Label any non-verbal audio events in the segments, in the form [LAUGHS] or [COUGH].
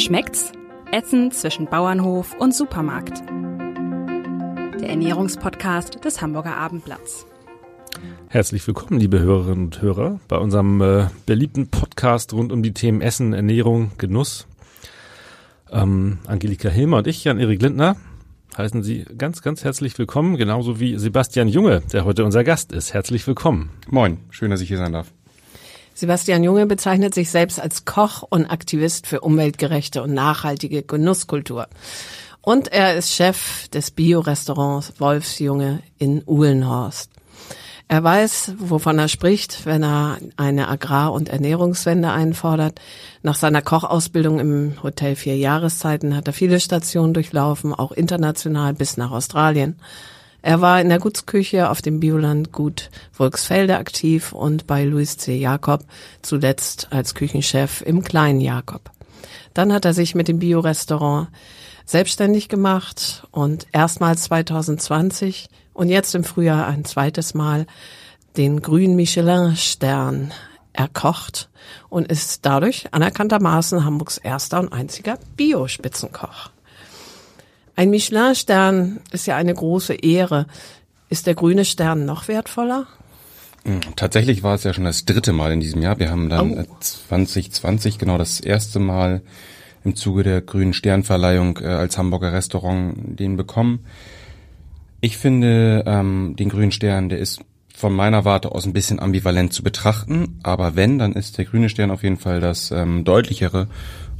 Schmeckt's? Essen zwischen Bauernhof und Supermarkt. Der Ernährungspodcast des Hamburger Abendblatts. Herzlich willkommen, liebe Hörerinnen und Hörer, bei unserem äh, beliebten Podcast rund um die Themen Essen, Ernährung, Genuss. Ähm, Angelika Hilmer und ich, Jan-Erik Lindner, heißen Sie ganz, ganz herzlich willkommen, genauso wie Sebastian Junge, der heute unser Gast ist. Herzlich willkommen. Moin, schön, dass ich hier sein darf. Sebastian Junge bezeichnet sich selbst als Koch und Aktivist für umweltgerechte und nachhaltige Genusskultur. Und er ist Chef des Bio-Restaurants Wolfsjunge in Uhlenhorst. Er weiß, wovon er spricht, wenn er eine Agrar- und Ernährungswende einfordert. Nach seiner Kochausbildung im Hotel Vier Jahreszeiten hat er viele Stationen durchlaufen, auch international bis nach Australien. Er war in der Gutsküche auf dem Biolandgut Volksfelde aktiv und bei Louis C. Jakob, zuletzt als Küchenchef im Kleinen Jakob. Dann hat er sich mit dem Biorestaurant selbstständig gemacht und erstmals 2020 und jetzt im Frühjahr ein zweites Mal den grünen Michelin-Stern erkocht und ist dadurch anerkanntermaßen Hamburgs erster und einziger Bio-Spitzenkoch. Ein Michelin-Stern ist ja eine große Ehre. Ist der grüne Stern noch wertvoller? Hm, tatsächlich war es ja schon das dritte Mal in diesem Jahr. Wir haben dann oh. 2020 genau das erste Mal im Zuge der grünen Sternverleihung äh, als Hamburger Restaurant den bekommen. Ich finde ähm, den grünen Stern, der ist von meiner Warte aus ein bisschen ambivalent zu betrachten, aber wenn, dann ist der grüne Stern auf jeden Fall das ähm, deutlichere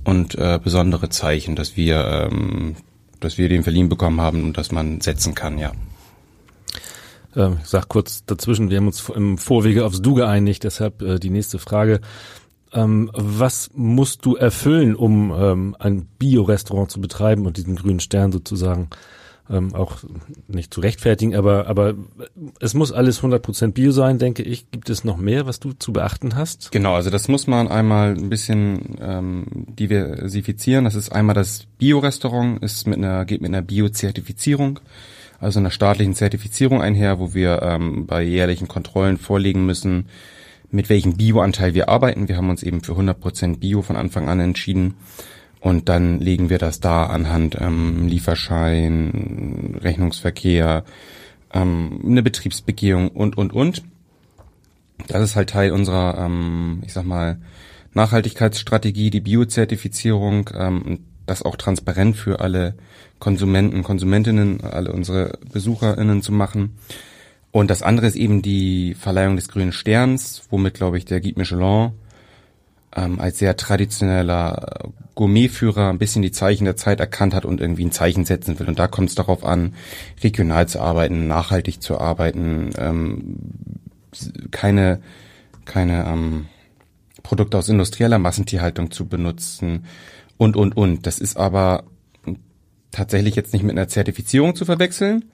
und äh, besondere Zeichen, dass wir ähm, dass wir den verliehen bekommen haben und dass man setzen kann, ja. Ähm, ich sag kurz dazwischen, wir haben uns im Vorwege aufs Du geeinigt, deshalb äh, die nächste Frage. Ähm, was musst du erfüllen, um ähm, ein Bio-Restaurant zu betreiben und diesen grünen Stern sozusagen ähm, auch nicht zu rechtfertigen, aber, aber es muss alles 100% Bio sein, denke ich. Gibt es noch mehr, was du zu beachten hast? Genau, also das muss man einmal ein bisschen ähm, diversifizieren. Das ist einmal das Bio-Restaurant, ist mit einer, geht mit einer Bio-Zertifizierung, also einer staatlichen Zertifizierung einher, wo wir ähm, bei jährlichen Kontrollen vorlegen müssen, mit welchem Bio-Anteil wir arbeiten. Wir haben uns eben für 100% Bio von Anfang an entschieden. Und dann legen wir das da anhand ähm, Lieferschein, Rechnungsverkehr, ähm, eine Betriebsbegehung und, und, und. Das ist halt Teil unserer, ähm, ich sag mal, Nachhaltigkeitsstrategie, die Biozertifizierung, ähm, das auch transparent für alle Konsumenten, Konsumentinnen, alle unsere BesucherInnen zu machen. Und das andere ist eben die Verleihung des grünen Sterns, womit, glaube ich, der Guide Michelin ähm, als sehr traditioneller Gourmetführer ein bisschen die Zeichen der Zeit erkannt hat und irgendwie ein Zeichen setzen will. Und da kommt es darauf an, regional zu arbeiten, nachhaltig zu arbeiten, ähm, keine, keine ähm, Produkte aus industrieller Massentierhaltung zu benutzen und, und, und. Das ist aber tatsächlich jetzt nicht mit einer Zertifizierung zu verwechseln.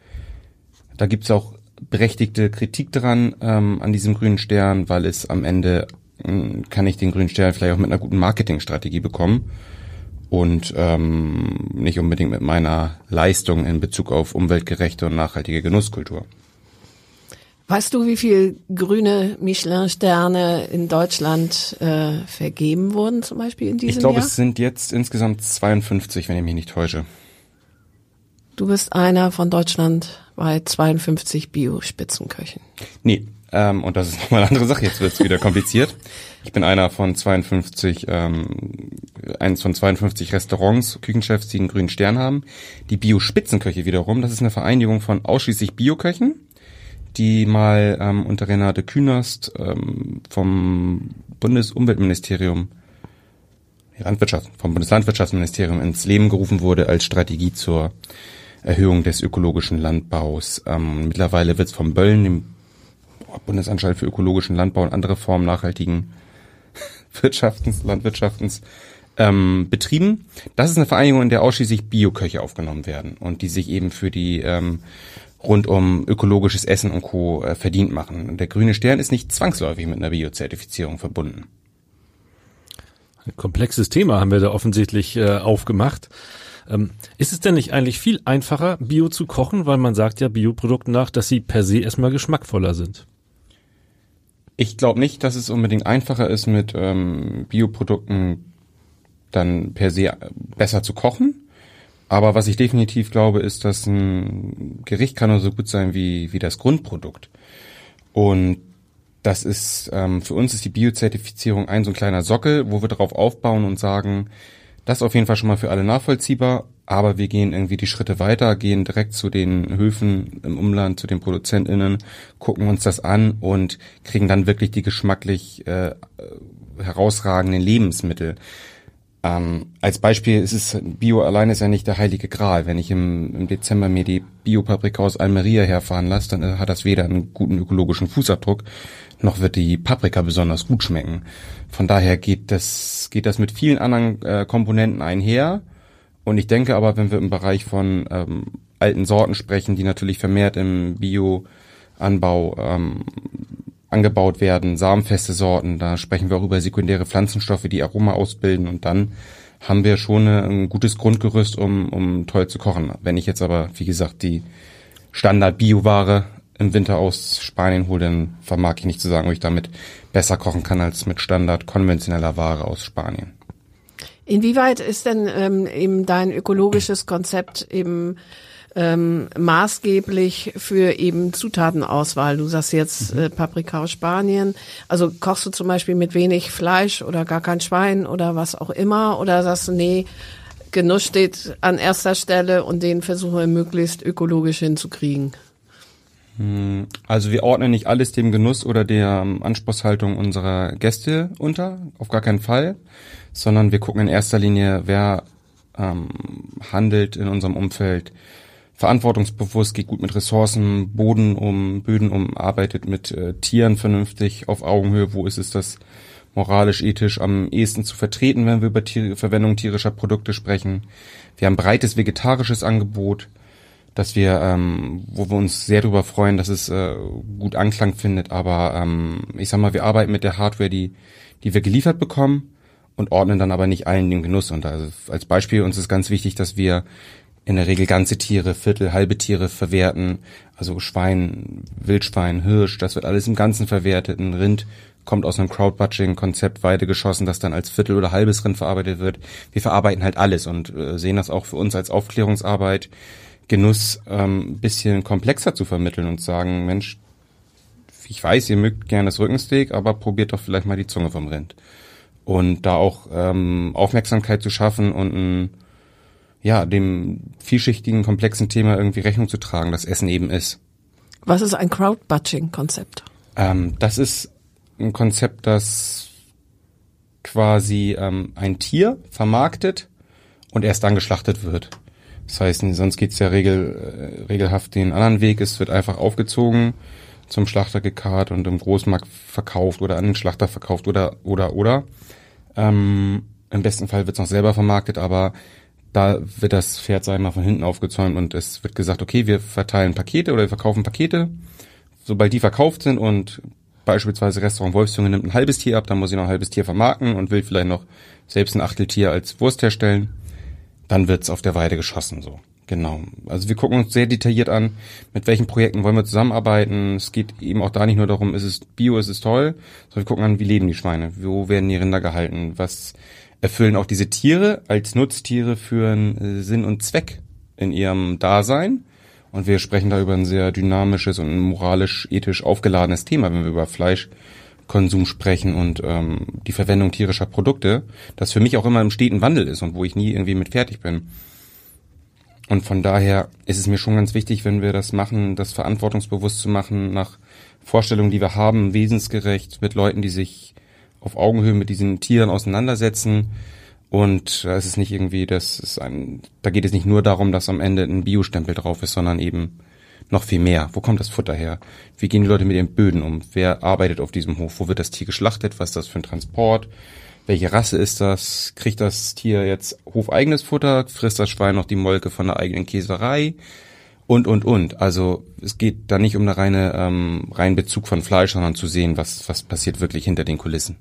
Da gibt's auch berechtigte Kritik dran ähm, an diesem grünen Stern, weil es am Ende kann ich den grünen Stern vielleicht auch mit einer guten Marketingstrategie bekommen und ähm, nicht unbedingt mit meiner Leistung in Bezug auf umweltgerechte und nachhaltige Genusskultur. Weißt du, wie viel grüne Michelin-Sterne in Deutschland äh, vergeben wurden, zum Beispiel in diesem Jahr? Ich glaube, es sind jetzt insgesamt 52, wenn ich mich nicht täusche. Du bist einer von Deutschland bei 52 Bio-Spitzenköchen. Nee, ähm, und das ist [LAUGHS] nochmal eine andere Sache. Jetzt wird es wieder kompliziert. Ich bin einer von 52, ähm, eins von 52 Restaurants, Küchenchefs, die einen grünen Stern haben. Die Bio-Spitzenköche wiederum, das ist eine Vereinigung von ausschließlich Bioköchen, die mal ähm, unter Renate Künast ähm, vom Bundesumweltministerium Landwirtschaft, vom Bundeslandwirtschaftsministerium ins Leben gerufen wurde als Strategie zur Erhöhung des ökologischen Landbaus. Ähm, mittlerweile wird es vom Böllen, dem Bundesanstalt für ökologischen Landbau und andere Formen nachhaltigen [LAUGHS] Wirtschaftens, Landwirtschaftens ähm, betrieben. Das ist eine Vereinigung, in der ausschließlich Bioköche aufgenommen werden und die sich eben für die ähm, rund um ökologisches Essen und Co. Äh, verdient machen. Und der grüne Stern ist nicht zwangsläufig mit einer Biozertifizierung verbunden. Ein komplexes Thema haben wir da offensichtlich äh, aufgemacht. Ähm, ist es denn nicht eigentlich viel einfacher, Bio zu kochen, weil man sagt ja Bioprodukten nach, dass sie per se erstmal geschmackvoller sind? Ich glaube nicht, dass es unbedingt einfacher ist, mit ähm, Bioprodukten dann per se besser zu kochen. Aber was ich definitiv glaube, ist, dass ein Gericht kann nur so gut sein wie, wie das Grundprodukt. Und das ist, ähm, für uns ist die Biozertifizierung ein so ein kleiner Sockel, wo wir darauf aufbauen und sagen, das ist auf jeden Fall schon mal für alle nachvollziehbar, aber wir gehen irgendwie die Schritte weiter, gehen direkt zu den Höfen im Umland, zu den ProduzentInnen, gucken uns das an und kriegen dann wirklich die geschmacklich äh, herausragenden Lebensmittel. Ähm, als Beispiel ist es, Bio allein ist ja nicht der heilige Gral. Wenn ich im, im Dezember mir die Biopaprika aus Almeria herfahren lasse, dann äh, hat das weder einen guten ökologischen Fußabdruck, noch wird die Paprika besonders gut schmecken. Von daher geht das, geht das mit vielen anderen äh, Komponenten einher. Und ich denke aber, wenn wir im Bereich von ähm, alten Sorten sprechen, die natürlich vermehrt im Bioanbau ähm, angebaut werden, samenfeste Sorten, da sprechen wir auch über sekundäre Pflanzenstoffe, die Aroma ausbilden und dann haben wir schon ein gutes Grundgerüst, um, um toll zu kochen. Wenn ich jetzt aber, wie gesagt, die Standard-Bioware im Winter aus Spanien hole, dann vermag ich nicht zu sagen, ob ich damit besser kochen kann als mit Standard konventioneller Ware aus Spanien. Inwieweit ist denn ähm, eben dein ökologisches Konzept eben ähm, maßgeblich für eben Zutatenauswahl. Du sagst jetzt mhm. äh, Paprika aus Spanien. Also kochst du zum Beispiel mit wenig Fleisch oder gar kein Schwein oder was auch immer? Oder sagst du, nee, Genuss steht an erster Stelle und den versuche ich möglichst ökologisch hinzukriegen? Hm, also wir ordnen nicht alles dem Genuss oder der Anspruchshaltung unserer Gäste unter, auf gar keinen Fall, sondern wir gucken in erster Linie, wer ähm, handelt in unserem Umfeld verantwortungsbewusst, geht gut mit Ressourcen, Boden um, Böden um, arbeitet mit äh, Tieren vernünftig auf Augenhöhe. Wo ist es das moralisch, ethisch am ehesten zu vertreten, wenn wir über Tier Verwendung tierischer Produkte sprechen? Wir haben breites vegetarisches Angebot, dass wir, ähm, wo wir uns sehr darüber freuen, dass es äh, gut Anklang findet. Aber ähm, ich sag mal, wir arbeiten mit der Hardware, die, die wir geliefert bekommen und ordnen dann aber nicht allen den Genuss. Und also als Beispiel uns ist ganz wichtig, dass wir in der Regel ganze Tiere, Viertel, halbe Tiere verwerten. Also Schwein, Wildschwein, Hirsch, das wird alles im Ganzen verwertet. Ein Rind kommt aus einem Crowdbudgeting-Konzept Weide geschossen, das dann als Viertel oder halbes Rind verarbeitet wird. Wir verarbeiten halt alles und äh, sehen das auch für uns als Aufklärungsarbeit, Genuss ähm, bisschen komplexer zu vermitteln und sagen, Mensch, ich weiß, ihr mögt gerne das Rückensteak, aber probiert doch vielleicht mal die Zunge vom Rind. Und da auch ähm, Aufmerksamkeit zu schaffen und ein ja, dem vielschichtigen, komplexen Thema irgendwie Rechnung zu tragen, das Essen eben ist. Was ist ein Crowdbudging-Konzept? Ähm, das ist ein Konzept, das quasi ähm, ein Tier vermarktet und erst dann geschlachtet wird. Das heißt, sonst geht's ja regel, äh, regelhaft den anderen Weg. Es wird einfach aufgezogen, zum Schlachter gekarrt und im Großmarkt verkauft oder an den Schlachter verkauft oder oder oder. Ähm, Im besten Fall wird's noch selber vermarktet, aber da wird das Pferd, ich mal, von hinten aufgezäumt und es wird gesagt, okay, wir verteilen Pakete oder wir verkaufen Pakete. Sobald die verkauft sind und beispielsweise Restaurant Wolfsjunge nimmt ein halbes Tier ab, dann muss ich noch ein halbes Tier vermarkten und will vielleicht noch selbst ein Achteltier als Wurst herstellen, dann wird's auf der Weide geschossen, so. Genau. Also wir gucken uns sehr detailliert an, mit welchen Projekten wollen wir zusammenarbeiten. Es geht eben auch da nicht nur darum, ist es Bio, ist es toll, sondern wir gucken an, wie leben die Schweine, wo werden die Rinder gehalten, was erfüllen auch diese Tiere als Nutztiere für einen äh, Sinn und Zweck in ihrem Dasein. Und wir sprechen da über ein sehr dynamisches und moralisch, ethisch aufgeladenes Thema, wenn wir über Fleischkonsum sprechen und ähm, die Verwendung tierischer Produkte, das für mich auch immer im steten Wandel ist und wo ich nie irgendwie mit fertig bin. Und von daher ist es mir schon ganz wichtig, wenn wir das machen, das verantwortungsbewusst zu machen, nach Vorstellungen, die wir haben, wesensgerecht, mit Leuten, die sich auf Augenhöhe mit diesen Tieren auseinandersetzen. Und da ist es nicht irgendwie, das ist ein, da geht es nicht nur darum, dass am Ende ein Biostempel drauf ist, sondern eben noch viel mehr. Wo kommt das Futter her? Wie gehen die Leute mit den Böden um? Wer arbeitet auf diesem Hof? Wo wird das Tier geschlachtet? Was ist das für ein Transport? Welche Rasse ist das? Kriegt das Tier jetzt hofeigenes Futter? Frisst das Schwein noch die Molke von der eigenen Käserei? Und, und, und. Also es geht da nicht um eine reine ähm, rein Bezug von Fleisch, sondern zu sehen, was, was passiert wirklich hinter den Kulissen.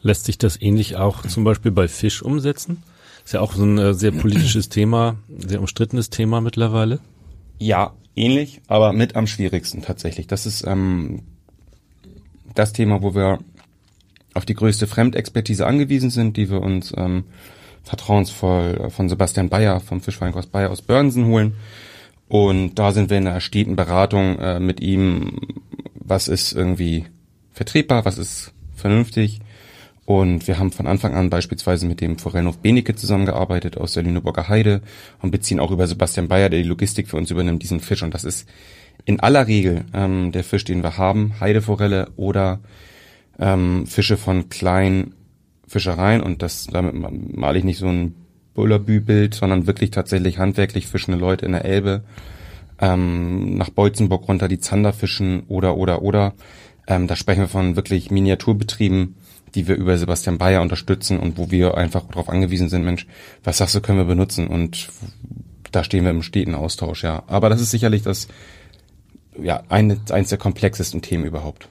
Lässt sich das ähnlich auch zum Beispiel bei Fisch umsetzen? Ist ja auch so ein äh, sehr politisches Thema, sehr umstrittenes Thema mittlerweile. Ja, ähnlich, aber mit am schwierigsten tatsächlich. Das ist ähm, das Thema, wo wir auf die größte Fremdexpertise angewiesen sind, die wir uns ähm, vertrauensvoll von Sebastian Bayer vom Fischfeinkurs Bayer aus Börnsen holen. Und da sind wir in einer steten Beratung äh, mit ihm, was ist irgendwie vertretbar, was ist vernünftig. Und wir haben von Anfang an beispielsweise mit dem Forellenhof Benecke zusammengearbeitet aus der Lüneburger Heide und beziehen auch über Sebastian Bayer, der die Logistik für uns übernimmt, diesen Fisch. Und das ist in aller Regel ähm, der Fisch, den wir haben, Heideforelle oder ähm, Fische von kleinen Fischereien. Und das damit male ich nicht so ein Bullabü-Bild, sondern wirklich tatsächlich handwerklich fischende Leute in der Elbe, ähm, nach Beutzenburg runter die Zander fischen oder oder oder. Ähm, da sprechen wir von wirklich Miniaturbetrieben, die wir über Sebastian Bayer unterstützen und wo wir einfach darauf angewiesen sind, Mensch, was sagst du, können wir benutzen und da stehen wir im steten Austausch, ja. Aber das ist sicherlich das, ja, eine, eins der komplexesten Themen überhaupt.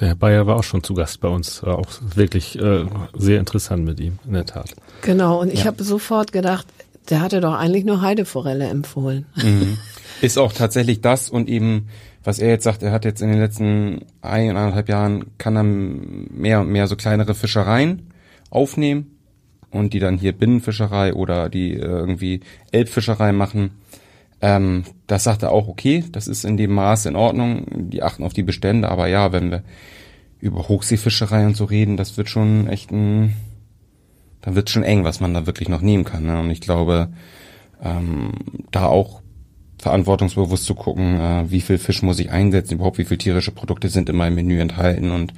Der Herr Bayer war auch schon zu Gast bei uns, war auch wirklich äh, sehr interessant mit ihm, in der Tat. Genau, und ich ja. habe sofort gedacht, der hatte doch eigentlich nur Heideforelle empfohlen. Mhm. [LAUGHS] Ist auch tatsächlich das und eben was er jetzt sagt, er hat jetzt in den letzten eineinhalb Jahren, kann er mehr und mehr so kleinere Fischereien aufnehmen und die dann hier Binnenfischerei oder die äh, irgendwie Elbfischerei machen. Ähm, das sagt er auch, okay, das ist in dem Maß in Ordnung, die achten auf die Bestände, aber ja, wenn wir über Hochseefischerei und so reden, das wird schon echt ein, dann wird schon eng, was man da wirklich noch nehmen kann. Ne? Und ich glaube, ähm, da auch verantwortungsbewusst zu gucken, äh, wie viel Fisch muss ich einsetzen, überhaupt wie viele tierische Produkte sind in meinem Menü enthalten und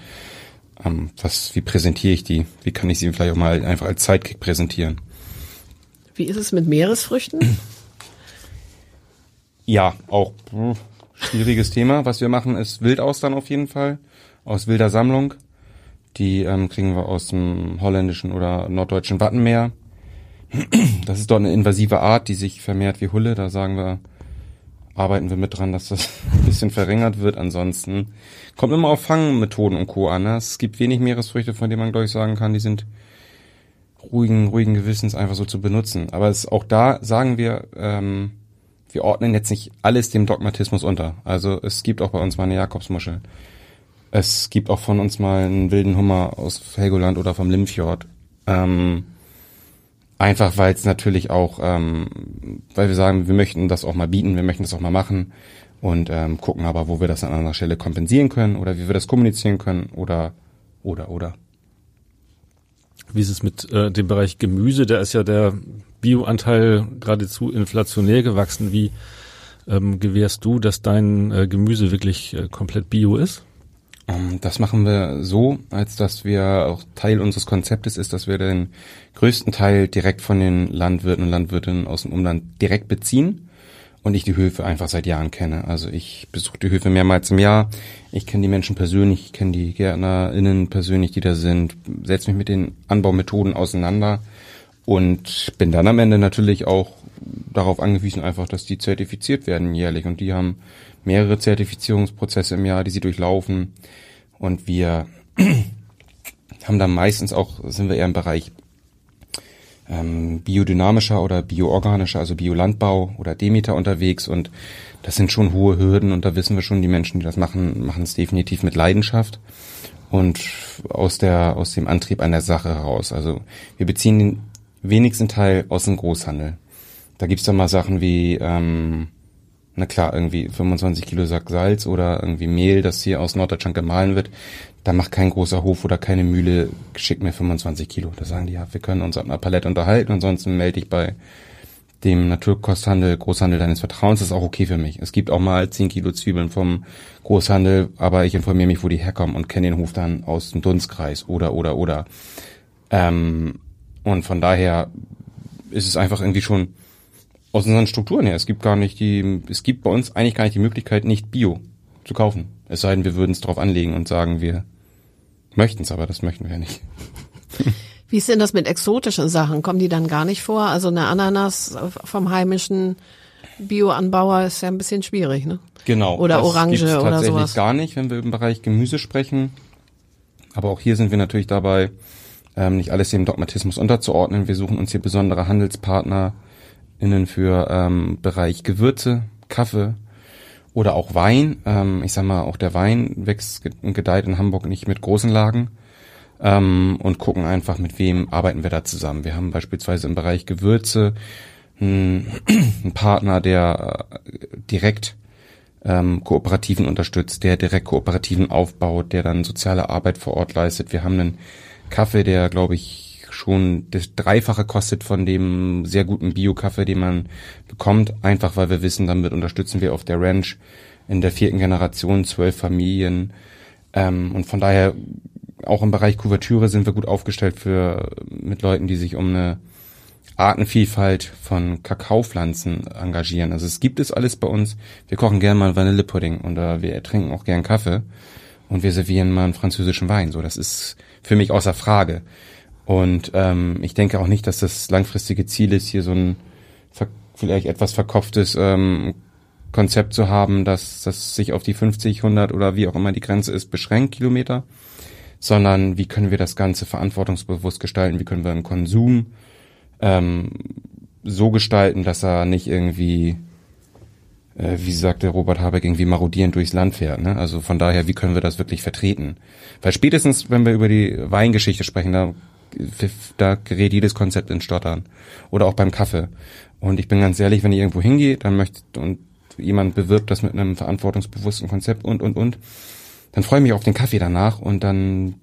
ähm, was, wie präsentiere ich die? Wie kann ich sie vielleicht auch mal einfach als Sidekick präsentieren? Wie ist es mit Meeresfrüchten? Ja, auch hm, schwieriges Thema. Was wir machen, ist Wildaustern auf jeden Fall aus wilder Sammlung. Die ähm, kriegen wir aus dem holländischen oder norddeutschen Wattenmeer. Das ist dort eine invasive Art, die sich vermehrt wie Hulle. Da sagen wir, arbeiten wir mit dran, dass das ein bisschen verringert wird. Ansonsten kommt immer auf Fangmethoden und Co. an. Ne? Es gibt wenig Meeresfrüchte, von denen man, glaube ich, sagen kann, die sind ruhigen, ruhigen Gewissens einfach so zu benutzen. Aber es, auch da sagen wir, ähm, wir ordnen jetzt nicht alles dem Dogmatismus unter. Also es gibt auch bei uns mal eine Jakobsmuschel. Es gibt auch von uns mal einen wilden Hummer aus Helgoland oder vom Limfjord. Ähm, Einfach weil es natürlich auch, ähm, weil wir sagen, wir möchten das auch mal bieten, wir möchten das auch mal machen und ähm, gucken aber, wo wir das an anderer Stelle kompensieren können oder wie wir das kommunizieren können oder oder oder. Wie ist es mit äh, dem Bereich Gemüse? Da ist ja der Bioanteil geradezu inflationär gewachsen. Wie ähm, gewährst du, dass dein äh, Gemüse wirklich äh, komplett bio ist? Ähm, das machen wir so, als dass wir auch Teil unseres Konzeptes ist, dass wir den größten Teil direkt von den Landwirten und Landwirtinnen aus dem Umland direkt beziehen und ich die Höfe einfach seit Jahren kenne. Also ich besuche die Höfe mehrmals im Jahr. Ich kenne die Menschen persönlich, ich kenne die GärtnerInnen persönlich, die da sind, setze mich mit den Anbaumethoden auseinander und bin dann am Ende natürlich auch darauf angewiesen, einfach, dass die zertifiziert werden jährlich. Und die haben mehrere Zertifizierungsprozesse im Jahr, die sie durchlaufen. Und wir [CLEARS THROAT] haben dann meistens auch, sind wir eher im Bereich ähm, biodynamischer oder bioorganischer, also Biolandbau oder Demeter unterwegs und das sind schon hohe Hürden und da wissen wir schon, die Menschen, die das machen, machen es definitiv mit Leidenschaft und aus der aus dem Antrieb an der Sache heraus. Also wir beziehen den wenigsten Teil aus dem Großhandel. Da gibt's dann mal Sachen wie ähm, na klar, irgendwie 25 Kilo Sack Salz oder irgendwie Mehl, das hier aus Norddeutschland gemahlen wird, da macht kein großer Hof oder keine Mühle, schickt mir 25 Kilo. Da sagen die, ja, wir können uns ab einer Palette unterhalten, ansonsten melde ich bei dem Naturkosthandel, Großhandel deines Vertrauens, das ist auch okay für mich. Es gibt auch mal 10 Kilo Zwiebeln vom Großhandel, aber ich informiere mich, wo die herkommen und kenne den Hof dann aus dem Dunstkreis oder, oder, oder. Ähm, und von daher ist es einfach irgendwie schon aus unseren Strukturen her. Es gibt gar nicht die, es gibt bei uns eigentlich gar nicht die Möglichkeit, nicht Bio zu kaufen. Es sei denn, wir würden es drauf anlegen und sagen, wir möchten es, aber das möchten wir ja nicht. [LAUGHS] Wie ist denn das mit exotischen Sachen? Kommen die dann gar nicht vor? Also eine Ananas vom heimischen Bioanbauer ist ja ein bisschen schwierig, ne? Genau. Oder Orange oder tatsächlich sowas. gar nicht, wenn wir im Bereich Gemüse sprechen. Aber auch hier sind wir natürlich dabei, ähm, nicht alles dem Dogmatismus unterzuordnen. Wir suchen uns hier besondere Handelspartner, innen für ähm, Bereich Gewürze, Kaffee oder auch Wein. Ähm, ich sag mal, auch der Wein wächst und gedeiht in Hamburg nicht mit großen Lagen. ähm, und gucken einfach, mit wem arbeiten wir da zusammen. Wir haben beispielsweise im Bereich Gewürze einen, [CLEARS THROAT] einen Partner, der äh, direkt ähm, Kooperativen unterstützt, der direkt Kooperativen aufbaut, der dann soziale Arbeit vor Ort leistet. Wir haben einen Kaffee, der, glaube ich, schon das Dreifache kostet von dem sehr guten Bio-Kaffee, den man bekommt, einfach weil wir wissen, damit unterstützen wir auf der Ranch in der vierten Generation zwölf Familien. Ähm, und von daher auch im Bereich Kuvertüre sind wir gut aufgestellt für mit Leuten, die sich um eine Artenvielfalt von Kakaopflanzen engagieren. Also es gibt es alles bei uns. Wir kochen gern mal Vanillepudding und äh, wir trinken auch gern Kaffee und wir servieren mal einen französischen Wein. So, das ist für mich außer Frage. Und ähm, ich denke auch nicht, dass das langfristige Ziel ist, hier so ein vielleicht etwas verkopftes ähm, Konzept zu haben, dass das sich auf die 50, 100 oder wie auch immer die Grenze ist, beschränkt Kilometer, sondern wie können wir das Ganze verantwortungsbewusst gestalten, wie können wir einen Konsum ähm, so gestalten, dass er nicht irgendwie, äh, wie sagte Robert Habeck, irgendwie marodierend durchs Land fährt. Ne? Also von daher, wie können wir das wirklich vertreten? Weil spätestens, wenn wir über die Weingeschichte sprechen, da, da gerät jedes Konzept in Stottern. Oder auch beim Kaffee. Und ich bin ganz ehrlich, wenn ich irgendwo hingehe, dann möchte und jemand bewirbt das mit einem verantwortungsbewussten Konzept und und und, dann freue ich mich auf den Kaffee danach und dann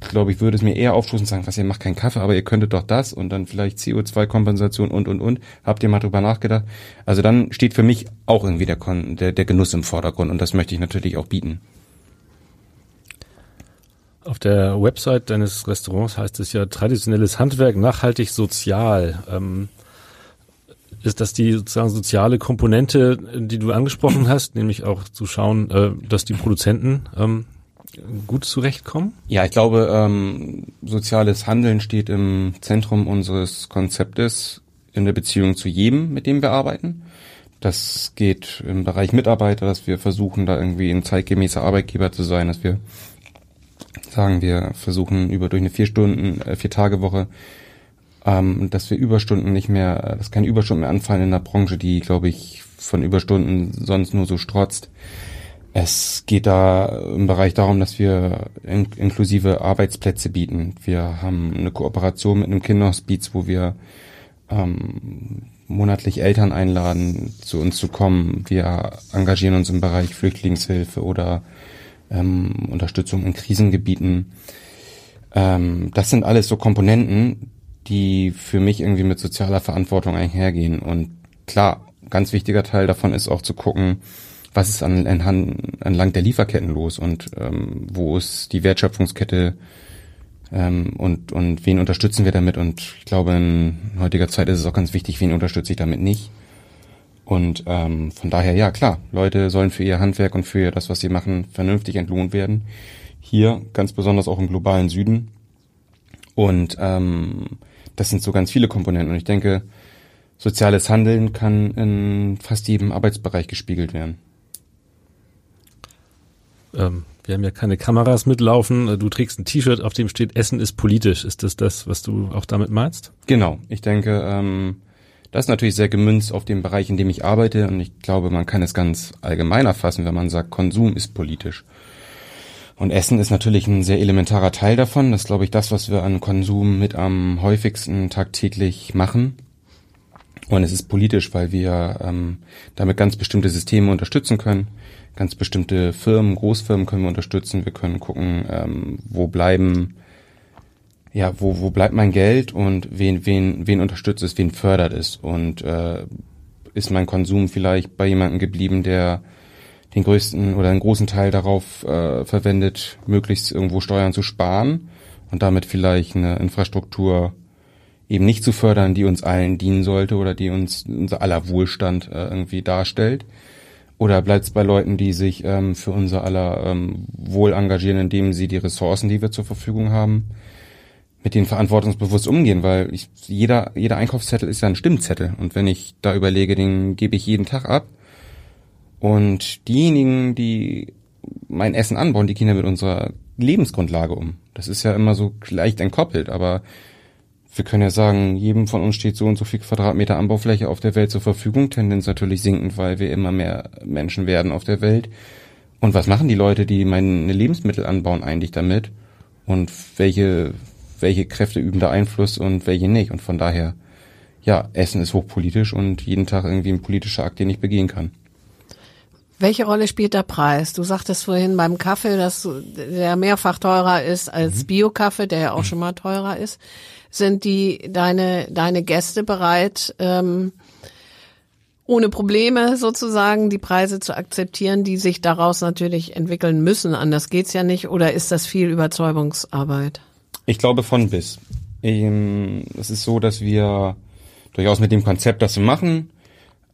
glaube ich, würde es mir eher aufstoßen und sagen, was, ihr macht keinen Kaffee, aber ihr könntet doch das und dann vielleicht CO2-Kompensation und, und, und. Habt ihr mal drüber nachgedacht? Also dann steht für mich auch irgendwie der, Kon der, der Genuss im Vordergrund und das möchte ich natürlich auch bieten. Auf der Website deines Restaurants heißt es ja traditionelles Handwerk, nachhaltig, sozial. Ähm, ist das die sozusagen soziale Komponente, die du angesprochen [CLEARS THROAT] hast, nämlich auch zu schauen, äh, dass die Produzenten ähm, gut zurechtkommen? Ja, ich glaube, ähm, soziales Handeln steht im Zentrum unseres Konzeptes in der Beziehung zu jedem, mit dem wir arbeiten. Das geht im Bereich Mitarbeiter, dass wir versuchen, da irgendwie ein zeitgemäßer Arbeitgeber zu sein, dass wir sagen, wir versuchen über durch eine vier Stunden, äh, vier Tage Woche, ähm, dass wir Überstunden nicht mehr, dass keine Überstunden mehr anfallen in der Branche, die, glaube ich, von Überstunden sonst nur so strotzt. Es geht da im Bereich darum, dass wir in inklusive Arbeitsplätze bieten. Wir haben eine Kooperation mit einem Kinderhospiz, wo wir ähm, monatlich Eltern einladen, zu uns zu kommen. Wir engagieren uns im Bereich Flüchtlingshilfe oder ähm, Unterstützung in Krisengebieten. Ähm, das sind alles so Komponenten, die für mich irgendwie mit sozialer Verantwortung einhergehen. Und klar, ganz wichtiger Teil davon ist auch zu gucken, was ist an, an, entlang der Lieferketten los und ähm, wo ist die Wertschöpfungskette ähm, und, und wen unterstützen wir damit? Und ich glaube, in heutiger Zeit ist es auch ganz wichtig, wen unterstütze ich damit nicht. Und ähm, von daher, ja klar, Leute sollen für ihr Handwerk und für das, was sie machen, vernünftig entlohnt werden. Hier, ganz besonders auch im globalen Süden. Und ähm, das sind so ganz viele Komponenten. Und ich denke, soziales Handeln kann in fast jedem Arbeitsbereich gespiegelt werden ähm, wir haben ja keine Kameras mitlaufen. Du trägst ein T-Shirt, auf dem steht Essen ist politisch. Ist das das, was du auch damit meinst? Genau. Ich denke, ähm, das ist natürlich sehr gemünzt auf den Bereich, in dem ich arbeite. Und ich glaube, man kann es ganz allgemein erfassen, wenn man sagt, Konsum ist politisch. Und Essen ist natürlich ein sehr elementarer Teil davon. Das ist, glaube ich, das, was wir an Konsum mit am häufigsten tagtäglich machen. Und es ist politisch, weil wir ähm, damit ganz bestimmte Systeme unterstützen können ganz bestimmte Firmen, Großfirmen können wir unterstützen. Wir können gucken, ähm, wo bleiben, ja, wo, wo bleibt mein Geld und wen, wen, wen unterstützt es, wen fördert es und äh, ist mein Konsum vielleicht bei jemandem geblieben, der den größten oder einen großen Teil darauf äh, verwendet, möglichst irgendwo Steuern zu sparen und damit vielleicht eine Infrastruktur eben nicht zu fördern, die uns allen dienen sollte oder die uns unser aller Wohlstand äh, irgendwie darstellt. Oder bleibt es bei Leuten, die sich ähm, für unser aller ähm, Wohl engagieren, indem sie die Ressourcen, die wir zur Verfügung haben, mit denen verantwortungsbewusst umgehen? Weil ich, jeder, jeder Einkaufszettel ist ja ein Stimmzettel. Und wenn ich da überlege, den gebe ich jeden Tag ab. Und diejenigen, die mein Essen anbauen, die gehen ja mit unserer Lebensgrundlage um. Das ist ja immer so leicht entkoppelt, aber wir können ja sagen, jedem von uns steht so und so viel Quadratmeter Anbaufläche auf der Welt zur Verfügung, Tendenz natürlich sinkend, weil wir immer mehr Menschen werden auf der Welt. Und was machen die Leute, die meine Lebensmittel anbauen, eigentlich damit? und welche, welche Kräfte üben da Einfluss und welche nicht. Und von daher, ja, Essen ist hochpolitisch und jeden Tag irgendwie ein politischer Akt, den ich begehen kann. Welche Rolle spielt der Preis? Du sagtest vorhin beim Kaffee, dass der mehrfach teurer ist als mhm. Bio-Kaffee, der ja auch schon mal teurer ist. Sind die deine deine Gäste bereit, ähm, ohne Probleme sozusagen die Preise zu akzeptieren, die sich daraus natürlich entwickeln müssen? Anders geht's ja nicht. Oder ist das viel Überzeugungsarbeit? Ich glaube von bis. Ähm, es ist so, dass wir durchaus mit dem Konzept, das wir machen,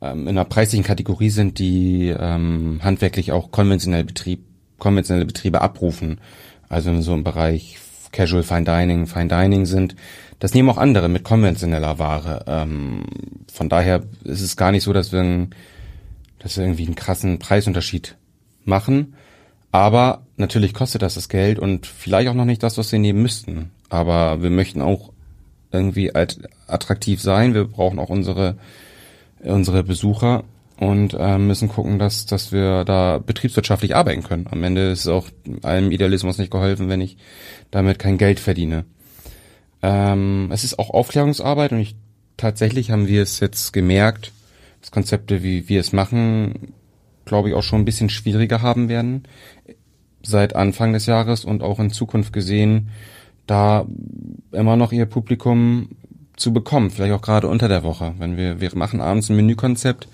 ähm, in einer preislichen Kategorie sind, die ähm, handwerklich auch konventionelle, Betrieb, konventionelle Betriebe abrufen. Also so im Bereich Casual Fine Dining, Fine Dining sind. Das nehmen auch andere mit konventioneller Ware. Von daher ist es gar nicht so, dass wir, dass wir irgendwie einen krassen Preisunterschied machen. Aber natürlich kostet das das Geld und vielleicht auch noch nicht das, was wir nehmen müssten. Aber wir möchten auch irgendwie attraktiv sein. Wir brauchen auch unsere unsere Besucher und äh, müssen gucken, dass, dass wir da betriebswirtschaftlich arbeiten können. Am Ende ist auch allem Idealismus nicht geholfen, wenn ich damit kein Geld verdiene. Ähm, es ist auch Aufklärungsarbeit und ich tatsächlich haben wir es jetzt gemerkt, dass Konzepte, wie wir es machen, glaube ich, auch schon ein bisschen schwieriger haben werden seit Anfang des Jahres und auch in Zukunft gesehen, da immer noch ihr Publikum zu bekommen, vielleicht auch gerade unter der Woche. Wenn wir, wir machen abends ein Menükonzept,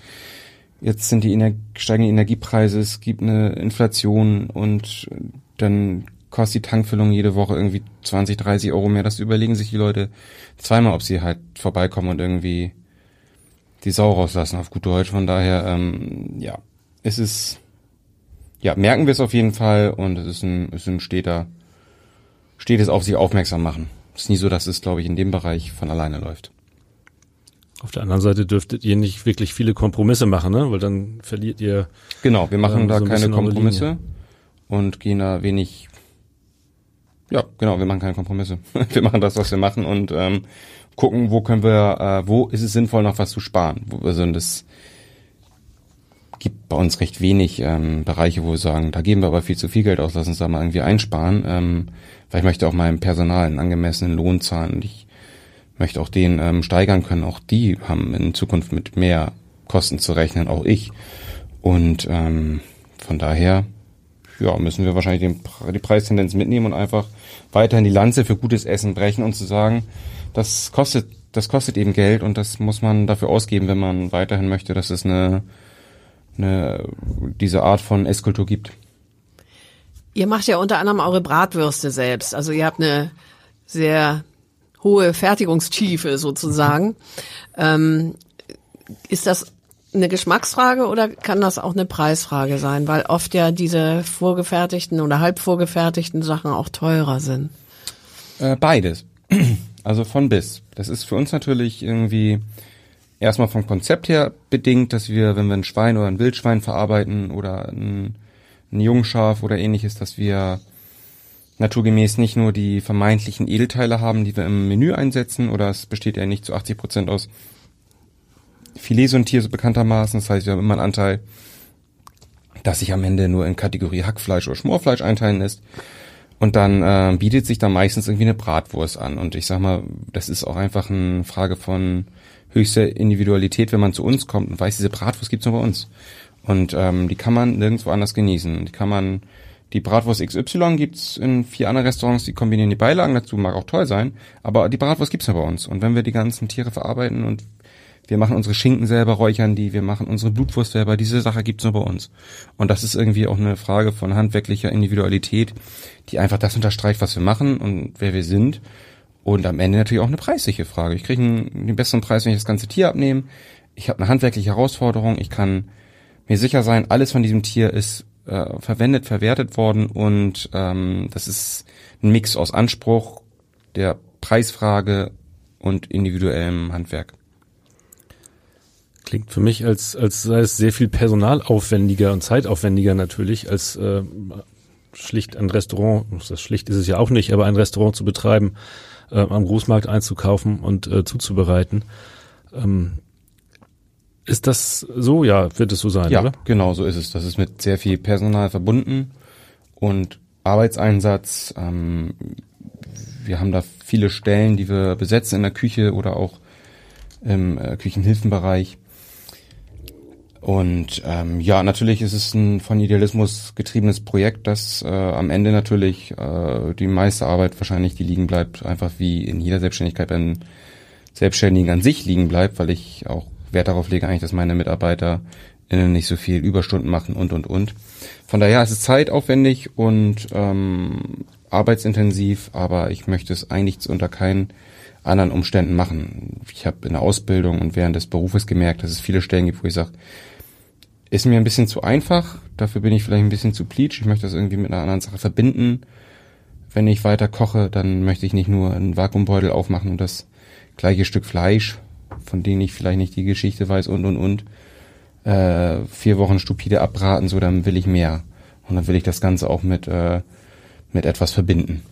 jetzt sind die Ener steigenden Energiepreise, es gibt eine Inflation und dann kostet die Tankfüllung jede Woche irgendwie 20, 30 Euro mehr. Das überlegen sich die Leute zweimal, ob sie halt vorbeikommen und irgendwie die Sau rauslassen, auf gut Deutsch. Von daher, ähm, ja, es ist, ja, merken wir es auf jeden Fall und es ist ein, es ist ein steter, stetes auf sich aufmerksam machen ist nie so, dass es, glaube ich, in dem Bereich von alleine läuft. Auf der anderen Seite dürftet ihr nicht wirklich viele Kompromisse machen, ne? Weil dann verliert ihr. Genau, wir machen ähm, da so keine Kompromisse und gehen da wenig. Ja, genau, wir machen keine Kompromisse. [LAUGHS] wir machen das, was wir machen und ähm, gucken, wo können wir, äh, wo ist es sinnvoll, noch was zu sparen. Also das gibt bei uns recht wenig ähm, Bereiche, wo wir sagen, da geben wir aber viel zu viel Geld aus, lass uns da mal irgendwie einsparen. Ähm, weil ich möchte auch meinem Personal einen angemessenen Lohn zahlen und ich möchte auch den ähm, steigern können. Auch die haben in Zukunft mit mehr Kosten zu rechnen, auch ich. Und ähm, von daher ja, müssen wir wahrscheinlich den, die Preistendenz mitnehmen und einfach weiterhin die Lanze für gutes Essen brechen und zu sagen, das kostet, das kostet eben Geld und das muss man dafür ausgeben, wenn man weiterhin möchte, dass es eine eine, diese Art von Esskultur gibt. Ihr macht ja unter anderem eure Bratwürste selbst. Also ihr habt eine sehr hohe Fertigungstiefe sozusagen. Ähm, ist das eine Geschmacksfrage oder kann das auch eine Preisfrage sein? Weil oft ja diese vorgefertigten oder halb vorgefertigten Sachen auch teurer sind. Äh, beides. [CLEARS THROAT] Also von bis. Das ist für uns natürlich irgendwie erstmal vom Konzept her bedingt, dass wir, wenn wir ein Schwein oder ein Wildschwein verarbeiten oder ein, ein Jungschaf oder ähnliches, dass wir naturgemäß nicht nur die vermeintlichen Edelteile haben, die wir im Menü einsetzen, oder es besteht ja nicht zu 80 Prozent aus Filet und Tier so bekanntermaßen. Das heißt, wir haben immer einen Anteil, dass sich am Ende nur in Kategorie Hackfleisch oder Schmorfleisch einteilen lässt. Und dann äh, bietet sich da meistens irgendwie eine Bratwurst an. Und ich sag mal, das ist auch einfach eine Frage von höchste Individualität, wenn man zu uns kommt und weiß, diese Bratwurst gibt's nur bei uns. Und ähm, die kann man nirgendwo anders genießen. Die kann man, die Bratwurst XY gibt's in vier anderen Restaurants, die kombinieren die Beilagen dazu, mag auch toll sein, aber die Bratwurst gibt's nur bei uns. Und wenn wir die ganzen Tiere verarbeiten und wir machen unsere Schinken selber, räuchern die, wir machen unsere Blutwurst selber, diese Sache gibt's nur bei uns. Und das ist irgendwie auch eine Frage von handwerklicher Individualität, die einfach das unterstreicht, was wir machen und wer wir sind. Und am Ende natürlich auch eine preisliche Frage. Ich kriege den besseren Preis, wenn ich das ganze Tier abnehme. Ich habe eine handwerkliche Herausforderung. Ich kann mir sicher sein, alles von diesem Tier ist äh, verwendet, verwertet worden und ähm, das ist ein Mix aus Anspruch, der Preisfrage und individuellem Handwerk. Klingt für mich, als, als sei es sehr viel personalaufwendiger und zeitaufwendiger natürlich, als äh, schlicht ein Restaurant, das schlicht ist es ja auch nicht, aber ein Restaurant zu betreiben, äh, am Großmarkt einzukaufen und äh, zuzubereiten. Ähm, ist das so? Ja, wird es so sein, ja, oder? genau so ist es. Das ist mit sehr viel Personal verbunden und Arbeitseinsatz. Ähm, wir haben da viele Stellen, die wir besetzen in der Küche oder auch im äh, Küchenhilfenbereich. Und ähm, ja, natürlich ist es ein von Idealismus getriebenes Projekt, das äh, am Ende natürlich äh, die meiste Arbeit wahrscheinlich die liegen bleibt, einfach wie in jeder Selbstständigkeit beim Selbstständigen an sich liegen bleibt, weil ich auch Wert darauf lege eigentlich, dass meine Mitarbeiter nicht so viel Überstunden machen und und und. Von daher ist es zeitaufwendig und ähm, arbeitsintensiv, aber ich möchte es eigentlich unter keinen anderen Umständen machen. Ich habe in der Ausbildung und während des Berufes gemerkt, dass es viele Stellen gibt, wo ich sage, ist mir ein bisschen zu einfach, dafür bin ich vielleicht ein bisschen zu pleatsch, ich möchte das irgendwie mit einer anderen Sache verbinden. Wenn ich weiter koche, dann möchte ich nicht nur einen Vakuumbeutel aufmachen und das gleiche Stück Fleisch, von denen ich vielleicht nicht die Geschichte weiß und und und, äh, vier Wochen stupide abbraten, so dann will ich mehr. Und dann will ich das Ganze auch mit, äh, mit etwas verbinden.